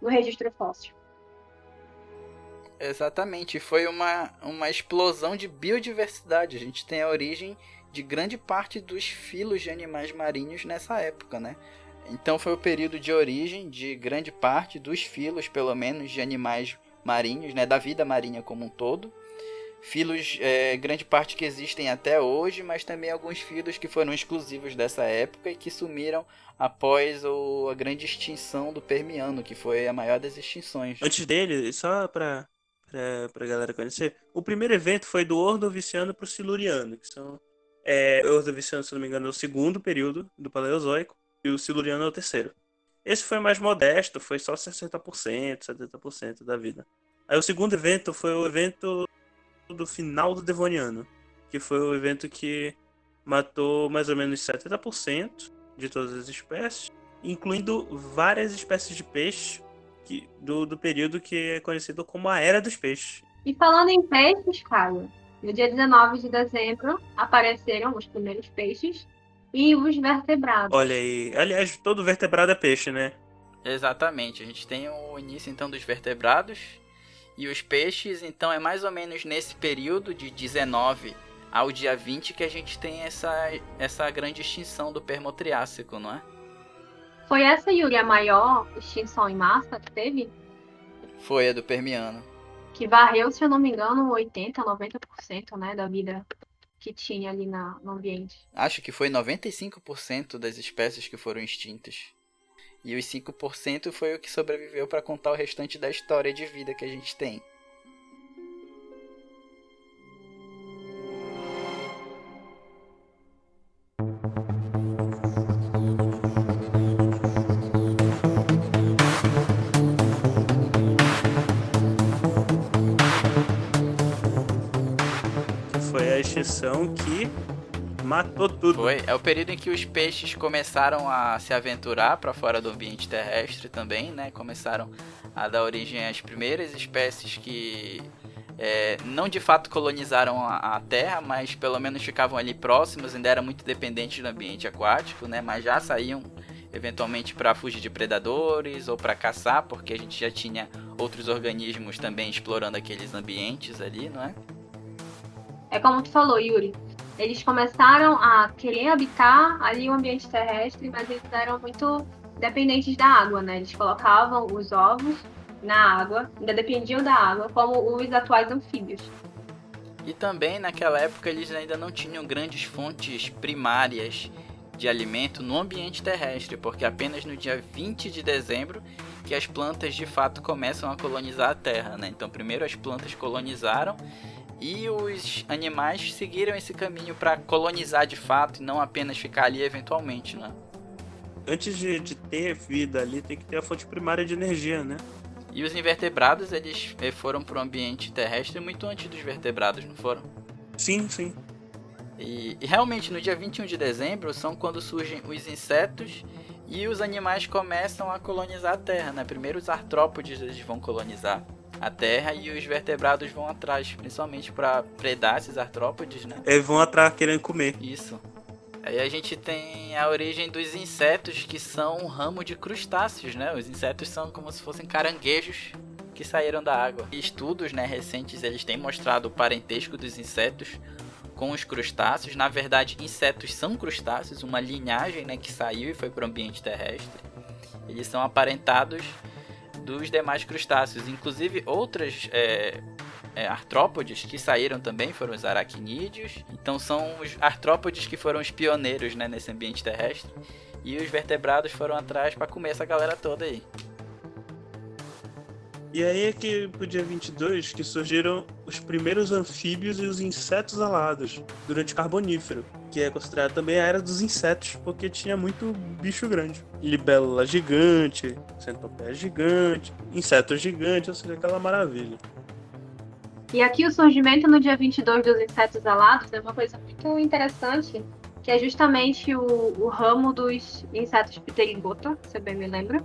no registro fóssil. Exatamente, foi uma, uma explosão de biodiversidade. A gente tem a origem de grande parte dos filos de animais marinhos nessa época, né? Então foi o período de origem de grande parte dos filos, pelo menos, de animais marinhos, né? Da vida marinha como um todo. Filos, é, grande parte que existem até hoje, mas também alguns filos que foram exclusivos dessa época e que sumiram após o, a grande extinção do Permiano, que foi a maior das extinções. Antes dele, só para para galera conhecer, o primeiro evento foi do Ordoviciano para o Siluriano, que são é, o Ordoviciano, se não me engano, é o segundo período do Paleozoico e o Siluriano é o terceiro. Esse foi mais modesto, foi só 60%, 70% da vida. Aí o segundo evento foi o evento do final do Devoniano, que foi o evento que matou mais ou menos 70% de todas as espécies, incluindo várias espécies de peixe que, do, do período que é conhecido como a Era dos Peixes. E falando em peixes, Caio, no dia 19 de dezembro apareceram os primeiros peixes e os vertebrados. Olha aí. Aliás, todo vertebrado é peixe, né? Exatamente. A gente tem o início então dos vertebrados e os peixes, então é mais ou menos nesse período de 19 ao dia 20 que a gente tem essa, essa grande extinção do Permotriássico, não é? Foi essa, Yuri, a maior extinção em massa que teve? Foi a do Permiano que varreu, se eu não me engano, 80%, 90% né, da vida que tinha ali na, no ambiente. Acho que foi 95% das espécies que foram extintas. E os 5% foi o que sobreviveu para contar o restante da história de vida que a gente tem. Que matou tudo. Foi, é o período em que os peixes começaram a se aventurar para fora do ambiente terrestre também, né? Começaram a dar origem às primeiras espécies que é, não de fato colonizaram a, a, Terra, mas pelo menos ficavam ali próximos, ainda eram muito dependentes do ambiente aquático, né? Mas já saíam eventualmente para fugir de predadores ou para caçar, porque a gente já tinha outros organismos também explorando aqueles ambientes ali, não é? É como tu falou, Yuri. Eles começaram a querer habitar ali o ambiente terrestre, mas eles eram muito dependentes da água, né? Eles colocavam os ovos na água, ainda dependiam da água, como os atuais anfíbios. E também naquela época eles ainda não tinham grandes fontes primárias de alimento no ambiente terrestre, porque apenas no dia 20 de dezembro que as plantas de fato começam a colonizar a Terra, né? Então primeiro as plantas colonizaram e os animais seguiram esse caminho para colonizar de fato e não apenas ficar ali eventualmente, né? Antes de, de ter vida ali, tem que ter a fonte primária de energia, né? E os invertebrados, eles eh, foram para o ambiente terrestre muito antes dos vertebrados, não foram? Sim, sim. E, e, realmente no dia 21 de dezembro são quando surgem os insetos e os animais começam a colonizar a Terra, né? Primeiro os artrópodes eles vão colonizar a terra e os vertebrados vão atrás, principalmente para predar esses artrópodes, né? Eles vão atrás querendo comer. Isso. Aí a gente tem a origem dos insetos, que são um ramo de crustáceos, né? Os insetos são como se fossem caranguejos que saíram da água. Estudos né, recentes eles têm mostrado o parentesco dos insetos com os crustáceos. Na verdade, insetos são crustáceos, uma linhagem né, que saiu e foi para o ambiente terrestre. Eles são aparentados dos demais crustáceos. Inclusive outras é, é, artrópodes que saíram também foram os aracnídeos. Então são os artrópodes que foram os pioneiros né, nesse ambiente terrestre. E os vertebrados foram atrás para comer essa galera toda aí. E aí é que pro dia 22 que surgiram os primeiros anfíbios e os insetos alados durante o Carbonífero, que é considerado também a era dos insetos, porque tinha muito bicho grande. Libélula gigante, centopeia gigante, insetos gigantes, ou seja, aquela maravilha. E aqui o surgimento no dia 22 dos insetos alados é uma coisa muito interessante, que é justamente o, o ramo dos insetos pterigota, se eu bem me lembro,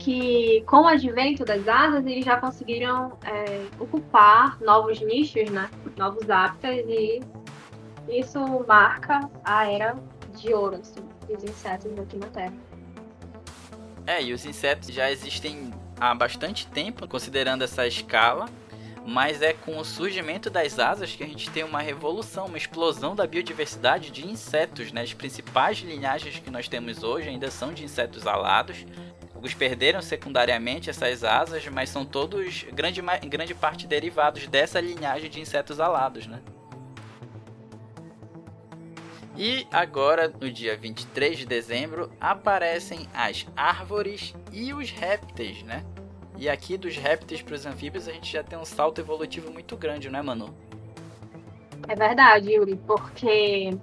que com o advento das asas eles já conseguiram é, ocupar novos nichos, né? Novos hábitats e isso marca a era de ouro assim, dos insetos aqui na Terra. É, e os insetos já existem há bastante tempo, considerando essa escala, mas é com o surgimento das asas que a gente tem uma revolução, uma explosão da biodiversidade de insetos, né? As principais linhagens que nós temos hoje ainda são de insetos alados, Alguns perderam secundariamente essas asas, mas são todos, grande, em grande parte, derivados dessa linhagem de insetos alados, né? E agora, no dia 23 de dezembro, aparecem as árvores e os répteis, né? E aqui dos répteis para os anfíbios a gente já tem um salto evolutivo muito grande, né, Manu? É verdade, Yuri, porque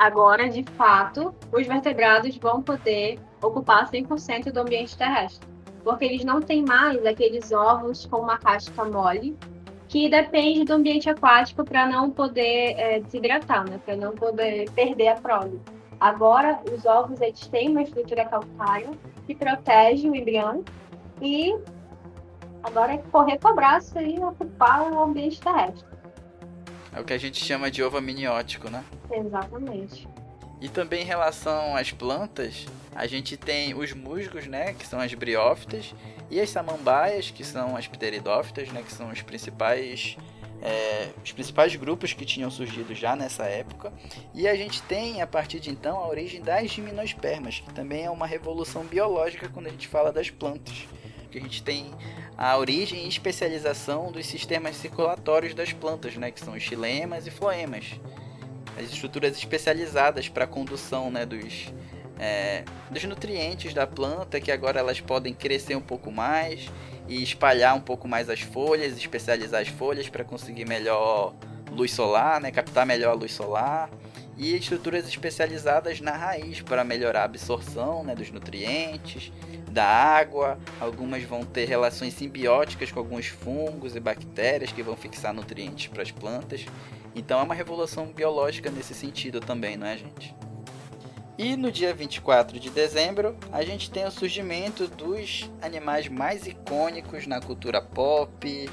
agora, de fato, os vertebrados vão poder ocupar 100% do ambiente terrestre, porque eles não têm mais aqueles ovos com uma casca mole que depende do ambiente aquático para não poder é, desidratar, né? para não poder perder a prole. Agora, os ovos eles têm uma estrutura calcária que protege o embrião e agora é correr com o braço e ocupar o ambiente terrestre. É o que a gente chama de ovo amniótico, né? Exatamente. E também em relação às plantas, a gente tem os musgos, né, que são as briófitas, e as samambaias, que são as pteridófitas, né, que são os principais é, os principais grupos que tinham surgido já nessa época. E a gente tem, a partir de então, a origem das gimnospermas, que também é uma revolução biológica quando a gente fala das plantas. Que a gente tem a origem e especialização dos sistemas circulatórios das plantas, né, que são os xilemas e floemas as estruturas especializadas para a condução né, dos, é, dos nutrientes da planta, que agora elas podem crescer um pouco mais e espalhar um pouco mais as folhas, especializar as folhas para conseguir melhor luz solar, né, captar melhor a luz solar. E estruturas especializadas na raiz para melhorar a absorção né, dos nutrientes, da água. Algumas vão ter relações simbióticas com alguns fungos e bactérias que vão fixar nutrientes para as plantas. Então é uma revolução biológica nesse sentido também, não é, gente? E no dia 24 de dezembro, a gente tem o surgimento dos animais mais icônicos na cultura pop,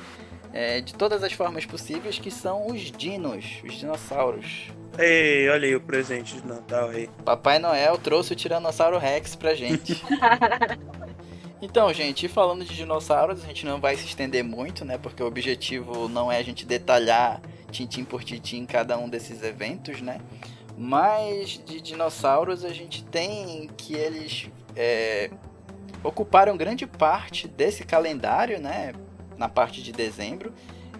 é, de todas as formas possíveis, que são os dinos, os dinossauros. Ei, olha aí o presente de Natal aí. Papai Noel trouxe o Tiranossauro Rex pra gente. Então, gente, falando de dinossauros, a gente não vai se estender muito, né? Porque o objetivo não é a gente detalhar tintim por tintim cada um desses eventos, né? Mas de dinossauros a gente tem que eles é, ocuparam grande parte desse calendário, né? Na parte de dezembro.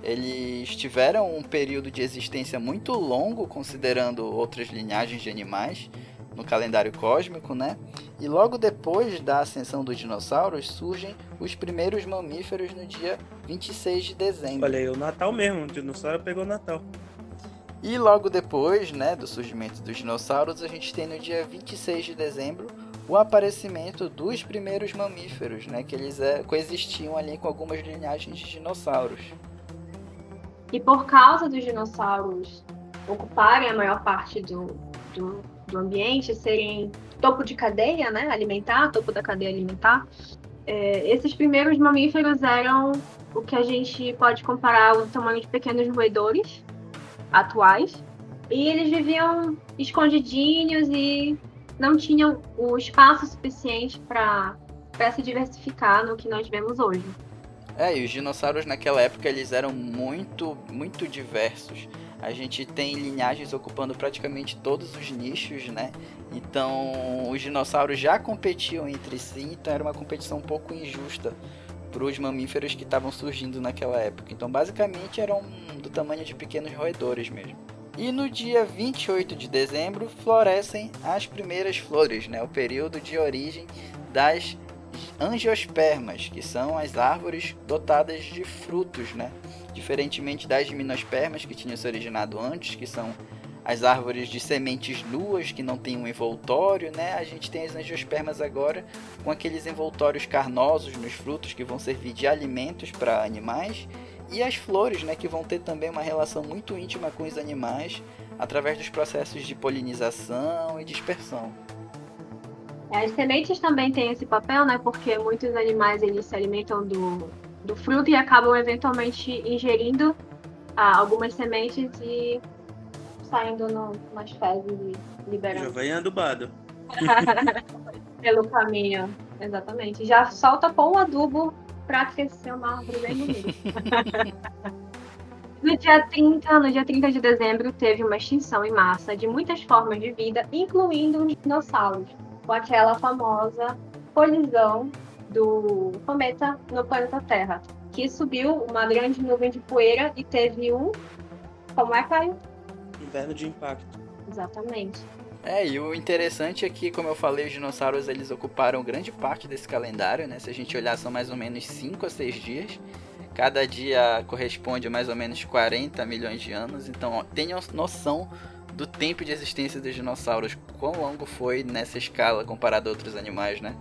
Eles tiveram um período de existência muito longo, considerando outras linhagens de animais no calendário cósmico, né? E logo depois da ascensão dos dinossauros surgem os primeiros mamíferos no dia 26 de dezembro. Olha aí, o Natal mesmo, o dinossauro pegou o Natal. E logo depois, né, do surgimento dos dinossauros, a gente tem no dia 26 de dezembro o aparecimento dos primeiros mamíferos, né, que eles é, coexistiam ali com algumas linhagens de dinossauros. E por causa dos dinossauros ocuparem a maior parte do, do do ambiente serem topo de cadeia, né, alimentar, topo da cadeia alimentar, é, esses primeiros mamíferos eram o que a gente pode comparar ao tamanho de pequenos roedores atuais. E eles viviam escondidinhos e não tinham o espaço suficiente para se diversificar no que nós vemos hoje. É, e os dinossauros naquela época eles eram muito, muito diversos a gente tem linhagens ocupando praticamente todos os nichos, né? Então, os dinossauros já competiam entre si, então era uma competição um pouco injusta, para os mamíferos que estavam surgindo naquela época. Então, basicamente, eram do tamanho de pequenos roedores mesmo. E no dia 28 de dezembro florescem as primeiras flores, né? o período de origem das angiospermas, que são as árvores dotadas de frutos, né? diferentemente das gimnospermas que tinham se originado antes, que são as árvores de sementes nuas que não têm um envoltório, né? A gente tem as angiospermas agora com aqueles envoltórios carnosos nos frutos que vão servir de alimentos para animais e as flores, né, que vão ter também uma relação muito íntima com os animais através dos processos de polinização e dispersão. As sementes também têm esse papel, né? Porque muitos animais eles se alimentam do, do fruto e acabam eventualmente ingerindo ah, algumas sementes e saindo no, nas fezes e liberando. Já vem adubado. Pelo caminho, exatamente. Já solta com o adubo para crescer uma árvore bem bonita. no dia 30, no dia 30 de dezembro, teve uma extinção em massa de muitas formas de vida, incluindo os dinossauros, com aquela famosa colisão do cometa no planeta Terra, que subiu uma grande nuvem de poeira e teve um. Como é, Caio? Inverno de impacto. Exatamente. É, e o interessante é que, como eu falei, os dinossauros eles ocuparam grande parte desse calendário, né? Se a gente olhar, são mais ou menos 5 a 6 dias. Cada dia corresponde a mais ou menos 40 milhões de anos. Então, tenham noção do tempo de existência dos dinossauros. Quão longo foi nessa escala comparado a outros animais, né?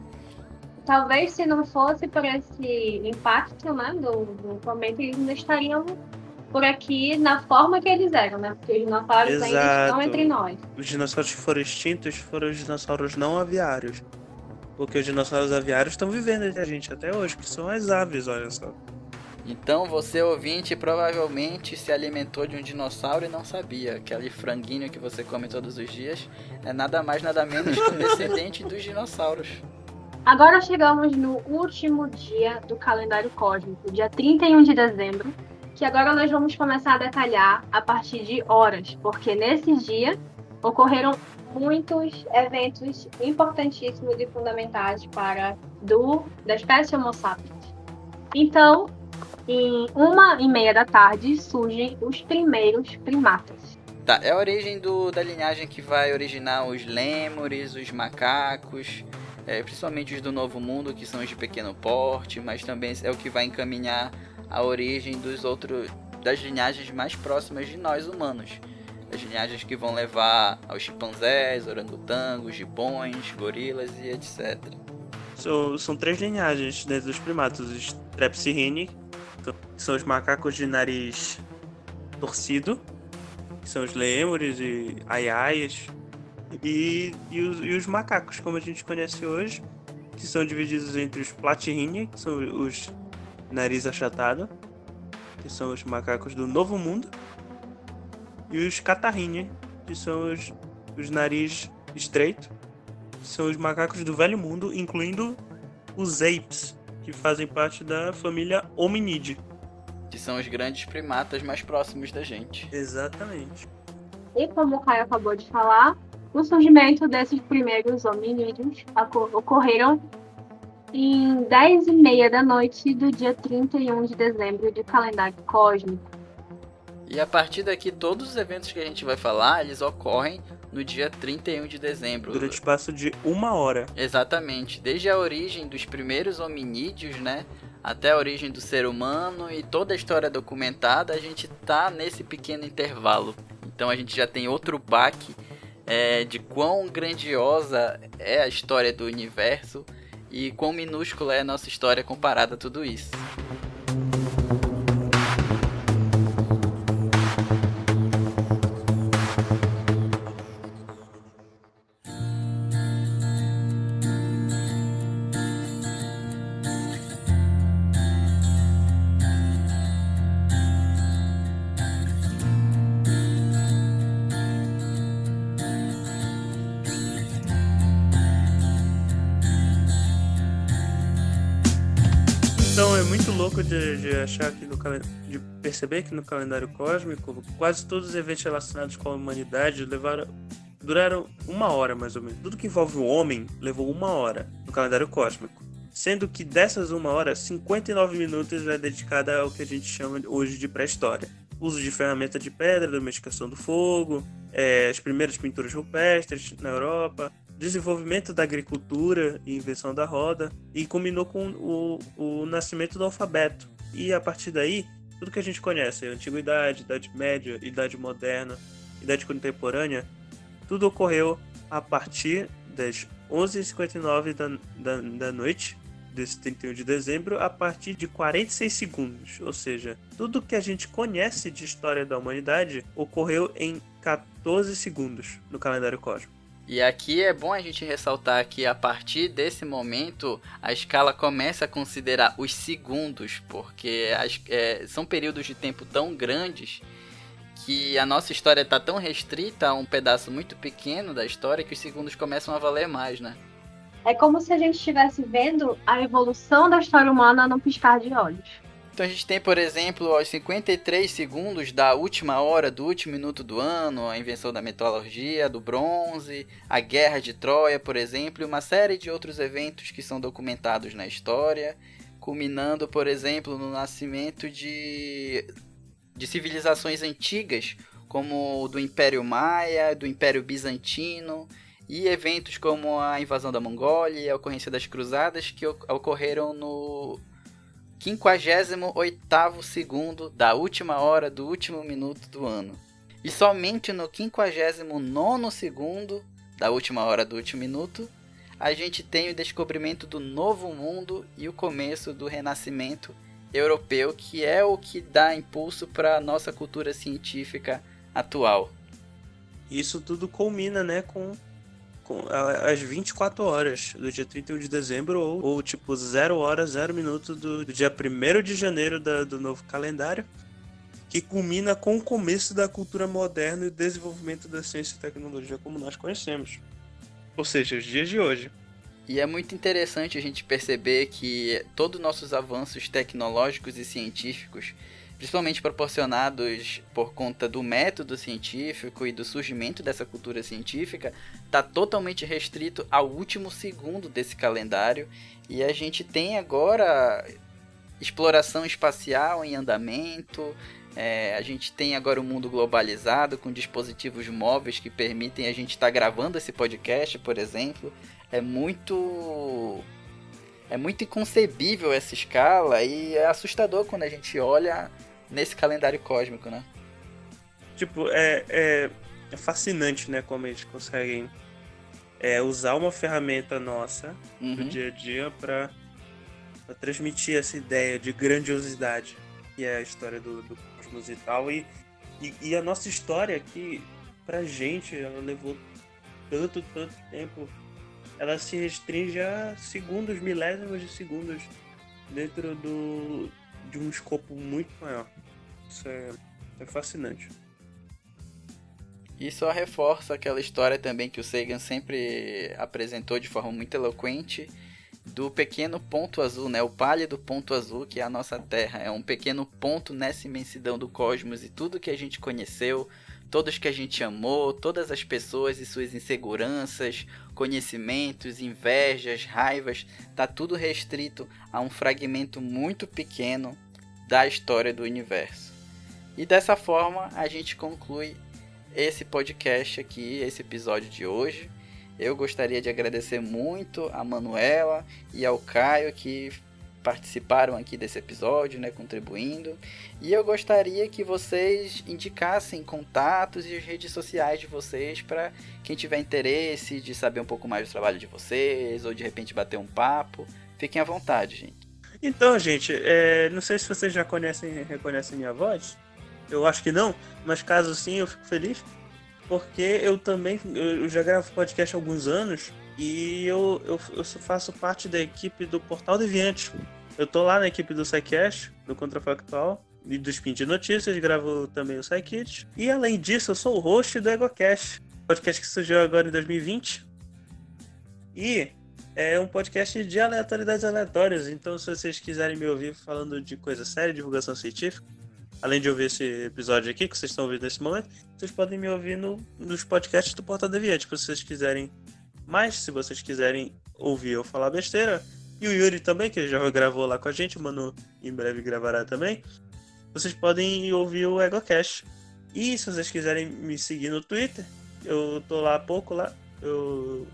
Talvez se não fosse por esse impacto né, do, do eles ainda estariam por aqui na forma que eles eram, né? Porque os dinossauros Exato. ainda estão entre nós. Os dinossauros que foram extintos foram os dinossauros não aviários. Porque os dinossauros aviários estão vivendo entre a gente até hoje, que são as aves, olha só. Então você ouvinte provavelmente se alimentou de um dinossauro e não sabia. Aquele franguinho que você come todos os dias é nada mais nada menos que um descendente dos dinossauros. Agora chegamos no último dia do calendário cósmico, dia 31 de dezembro, que agora nós vamos começar a detalhar a partir de horas, porque nesse dia ocorreram muitos eventos importantíssimos e fundamentais para do da espécie Homo sapiens. Então, em uma e meia da tarde surgem os primeiros primatas. Tá, é a origem do, da linhagem que vai originar os lêmures, os macacos, é, principalmente os do Novo Mundo, que são os de pequeno porte, mas também é o que vai encaminhar a origem dos outros das linhagens mais próximas de nós humanos. As linhagens que vão levar aos chimpanzés, orangotangos, gibões, gorilas e etc. São, são três linhagens dentro dos primatas: os Strepsirrhini, que são os macacos de nariz torcido, que são os lêmures e aiaias, e, e, os, e os macacos, como a gente conhece hoje, que são divididos entre os Platyrrhini, que são os nariz achatado, que são os macacos do Novo Mundo, e os Catarrhini, que são os, os nariz estreito, que são os macacos do Velho Mundo, incluindo os apes, que fazem parte da família Hominide. Que são os grandes primatas mais próximos da gente. Exatamente. E como o Caio acabou de falar, o surgimento desses primeiros hominídeos ocorreram em 10 e meia da noite do dia 31 de dezembro de calendário cósmico. E a partir daqui, todos os eventos que a gente vai falar, eles ocorrem no dia 31 de dezembro. Durante o espaço de uma hora. Exatamente. Desde a origem dos primeiros hominídeos, né? Até a origem do ser humano e toda a história documentada, a gente tá nesse pequeno intervalo. Então a gente já tem outro baque é, de quão grandiosa é a história do universo e quão minúscula é a nossa história comparada a tudo isso. De perceber que no calendário cósmico quase todos os eventos relacionados com a humanidade levaram duraram uma hora mais ou menos. Tudo que envolve o homem levou uma hora no calendário cósmico. sendo que dessas uma hora, 59 minutos é dedicada ao que a gente chama hoje de pré-história. Uso de ferramenta de pedra, domesticação do fogo, é, as primeiras pinturas rupestres na Europa, desenvolvimento da agricultura e invenção da roda, e culminou com o, o nascimento do alfabeto. E a partir daí, tudo que a gente conhece, antiguidade, idade média, idade moderna, idade contemporânea, tudo ocorreu a partir das 11h59 da, da, da noite desse 31 de dezembro a partir de 46 segundos. Ou seja, tudo que a gente conhece de história da humanidade ocorreu em 14 segundos no calendário cósmico. E aqui é bom a gente ressaltar que a partir desse momento a escala começa a considerar os segundos, porque as, é, são períodos de tempo tão grandes que a nossa história está tão restrita a um pedaço muito pequeno da história que os segundos começam a valer mais, né? É como se a gente estivesse vendo a evolução da história humana num piscar de olhos. Então a gente tem, por exemplo, aos 53 segundos da última hora do último minuto do ano, a invenção da metalurgia, do bronze, a guerra de Troia, por exemplo, e uma série de outros eventos que são documentados na história, culminando, por exemplo, no nascimento de, de civilizações antigas, como o do Império Maia, do Império Bizantino, e eventos como a invasão da Mongólia e a ocorrência das cruzadas que ocorreram no 58 segundo da última hora do último minuto do ano. E somente no 59 segundo da última hora do último minuto, a gente tem o descobrimento do novo mundo e o começo do renascimento europeu, que é o que dá impulso para a nossa cultura científica atual. Isso tudo culmina, né, com às 24 horas do dia 31 de dezembro ou, ou tipo 0 hora, 0 minuto do, do dia 1 de janeiro da, do novo calendário, que culmina com o começo da cultura moderna e o desenvolvimento da ciência e tecnologia como nós conhecemos. Ou seja, os dias de hoje. E é muito interessante a gente perceber que todos os nossos avanços tecnológicos e científicos principalmente proporcionados por conta do método científico e do surgimento dessa cultura científica, está totalmente restrito ao último segundo desse calendário e a gente tem agora exploração espacial em andamento. É, a gente tem agora o um mundo globalizado com dispositivos móveis que permitem a gente estar tá gravando esse podcast, por exemplo. É muito é muito inconcebível essa escala e é assustador quando a gente olha nesse calendário cósmico, né? Tipo, é, é, é fascinante, né? Como eles conseguem é, usar uma ferramenta nossa uhum. do dia a dia para transmitir essa ideia de grandiosidade que é a história do, do cosmos e tal. E, e, e, a nossa história aqui, pra gente, ela levou tanto, tanto tempo. Ela se restringe a segundos, milésimos de segundos dentro do, de um escopo muito maior. Isso é, é fascinante. E só reforça aquela história também que o Sagan sempre apresentou de forma muito eloquente do pequeno ponto azul, né? O pálido ponto azul que é a nossa Terra. É um pequeno ponto nessa imensidão do cosmos e tudo que a gente conheceu, todos que a gente amou, todas as pessoas e suas inseguranças, conhecimentos, invejas, raivas, tá tudo restrito a um fragmento muito pequeno da história do universo. E dessa forma a gente conclui esse podcast aqui, esse episódio de hoje. Eu gostaria de agradecer muito a Manuela e ao Caio que participaram aqui desse episódio, né, contribuindo. E eu gostaria que vocês indicassem contatos e as redes sociais de vocês para quem tiver interesse de saber um pouco mais do trabalho de vocês ou de repente bater um papo. Fiquem à vontade, gente. Então, gente, é, não sei se vocês já conhecem, reconhecem minha voz. Eu acho que não, mas caso sim, eu fico feliz. Porque eu também eu já gravo podcast há alguns anos e eu, eu, eu faço parte da equipe do Portal Deviante. Eu tô lá na equipe do SciCast, do Contrafactual e do Spin de Notícias, gravo também o SciKit. E além disso, eu sou o host do EgoCast, podcast que surgiu agora em 2020. E é um podcast de aleatoriedades aleatórias. Então, se vocês quiserem me ouvir falando de coisa séria, divulgação científica, além de ouvir esse episódio aqui que vocês estão ouvindo nesse momento, vocês podem me ouvir no, nos podcasts do Portal Deviante. Se vocês quiserem mais, se vocês quiserem ouvir eu falar besteira, e o Yuri também, que já gravou lá com a gente, o Manu em breve gravará também. Vocês podem ouvir o EgoCast. E se vocês quiserem me seguir no Twitter, eu tô lá há pouco lá. Eu,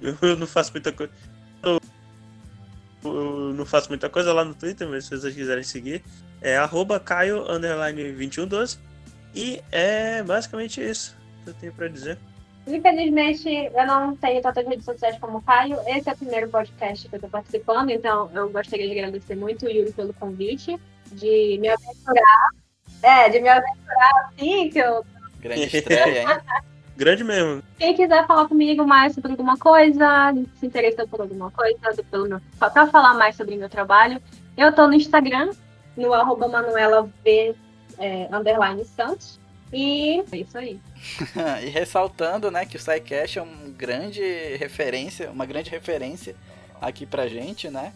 eu não faço muita coisa. Eu, eu não faço muita coisa lá no Twitter, mas se vocês quiserem seguir, é arroba Caio 2112. E é basicamente isso que eu tenho pra dizer. Infelizmente, eu não tenho tantas redes sociais como o Caio. Esse é o primeiro podcast que eu estou participando, então eu gostaria de agradecer muito o Yuri pelo convite, de me aventurar. É, de me aventurar assim, que eu. Grande estreia, hein? Grande mesmo. Quem quiser falar comigo mais sobre alguma coisa, se interessou por alguma coisa, pelo meu, pra falar mais sobre o meu trabalho, eu tô no Instagram, no arroba manuelav, é, underline Santos. E é isso aí. e ressaltando, né, que o SciCast é uma grande referência, uma grande referência aqui pra gente, né?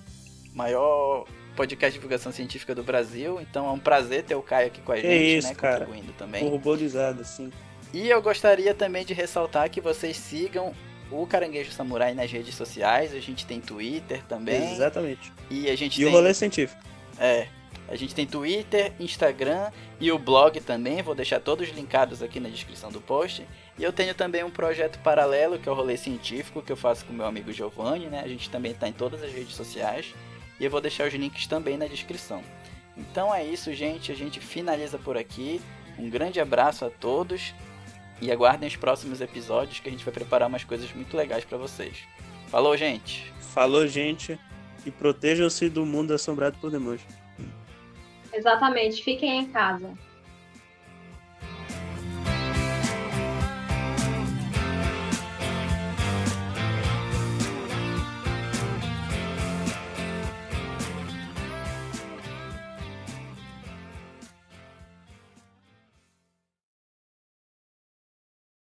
Maior podcast de divulgação científica do Brasil, então é um prazer ter o Caio aqui com a gente, é isso, né, cara. contribuindo também. Corroborizado, sim. E eu gostaria também de ressaltar que vocês sigam o Caranguejo Samurai nas redes sociais, a gente tem Twitter também. Exatamente. E a gente e tem... o rolê científico. É, a gente tem Twitter, Instagram e o blog também. Vou deixar todos linkados aqui na descrição do post. E eu tenho também um projeto paralelo que é o Rolê Científico que eu faço com meu amigo Giovanni, né? A gente também está em todas as redes sociais e eu vou deixar os links também na descrição. Então é isso, gente. A gente finaliza por aqui. Um grande abraço a todos e aguardem os próximos episódios que a gente vai preparar umas coisas muito legais para vocês. Falou, gente. Falou, gente. E protejam-se do mundo assombrado por demônios. Exatamente, fiquem em casa.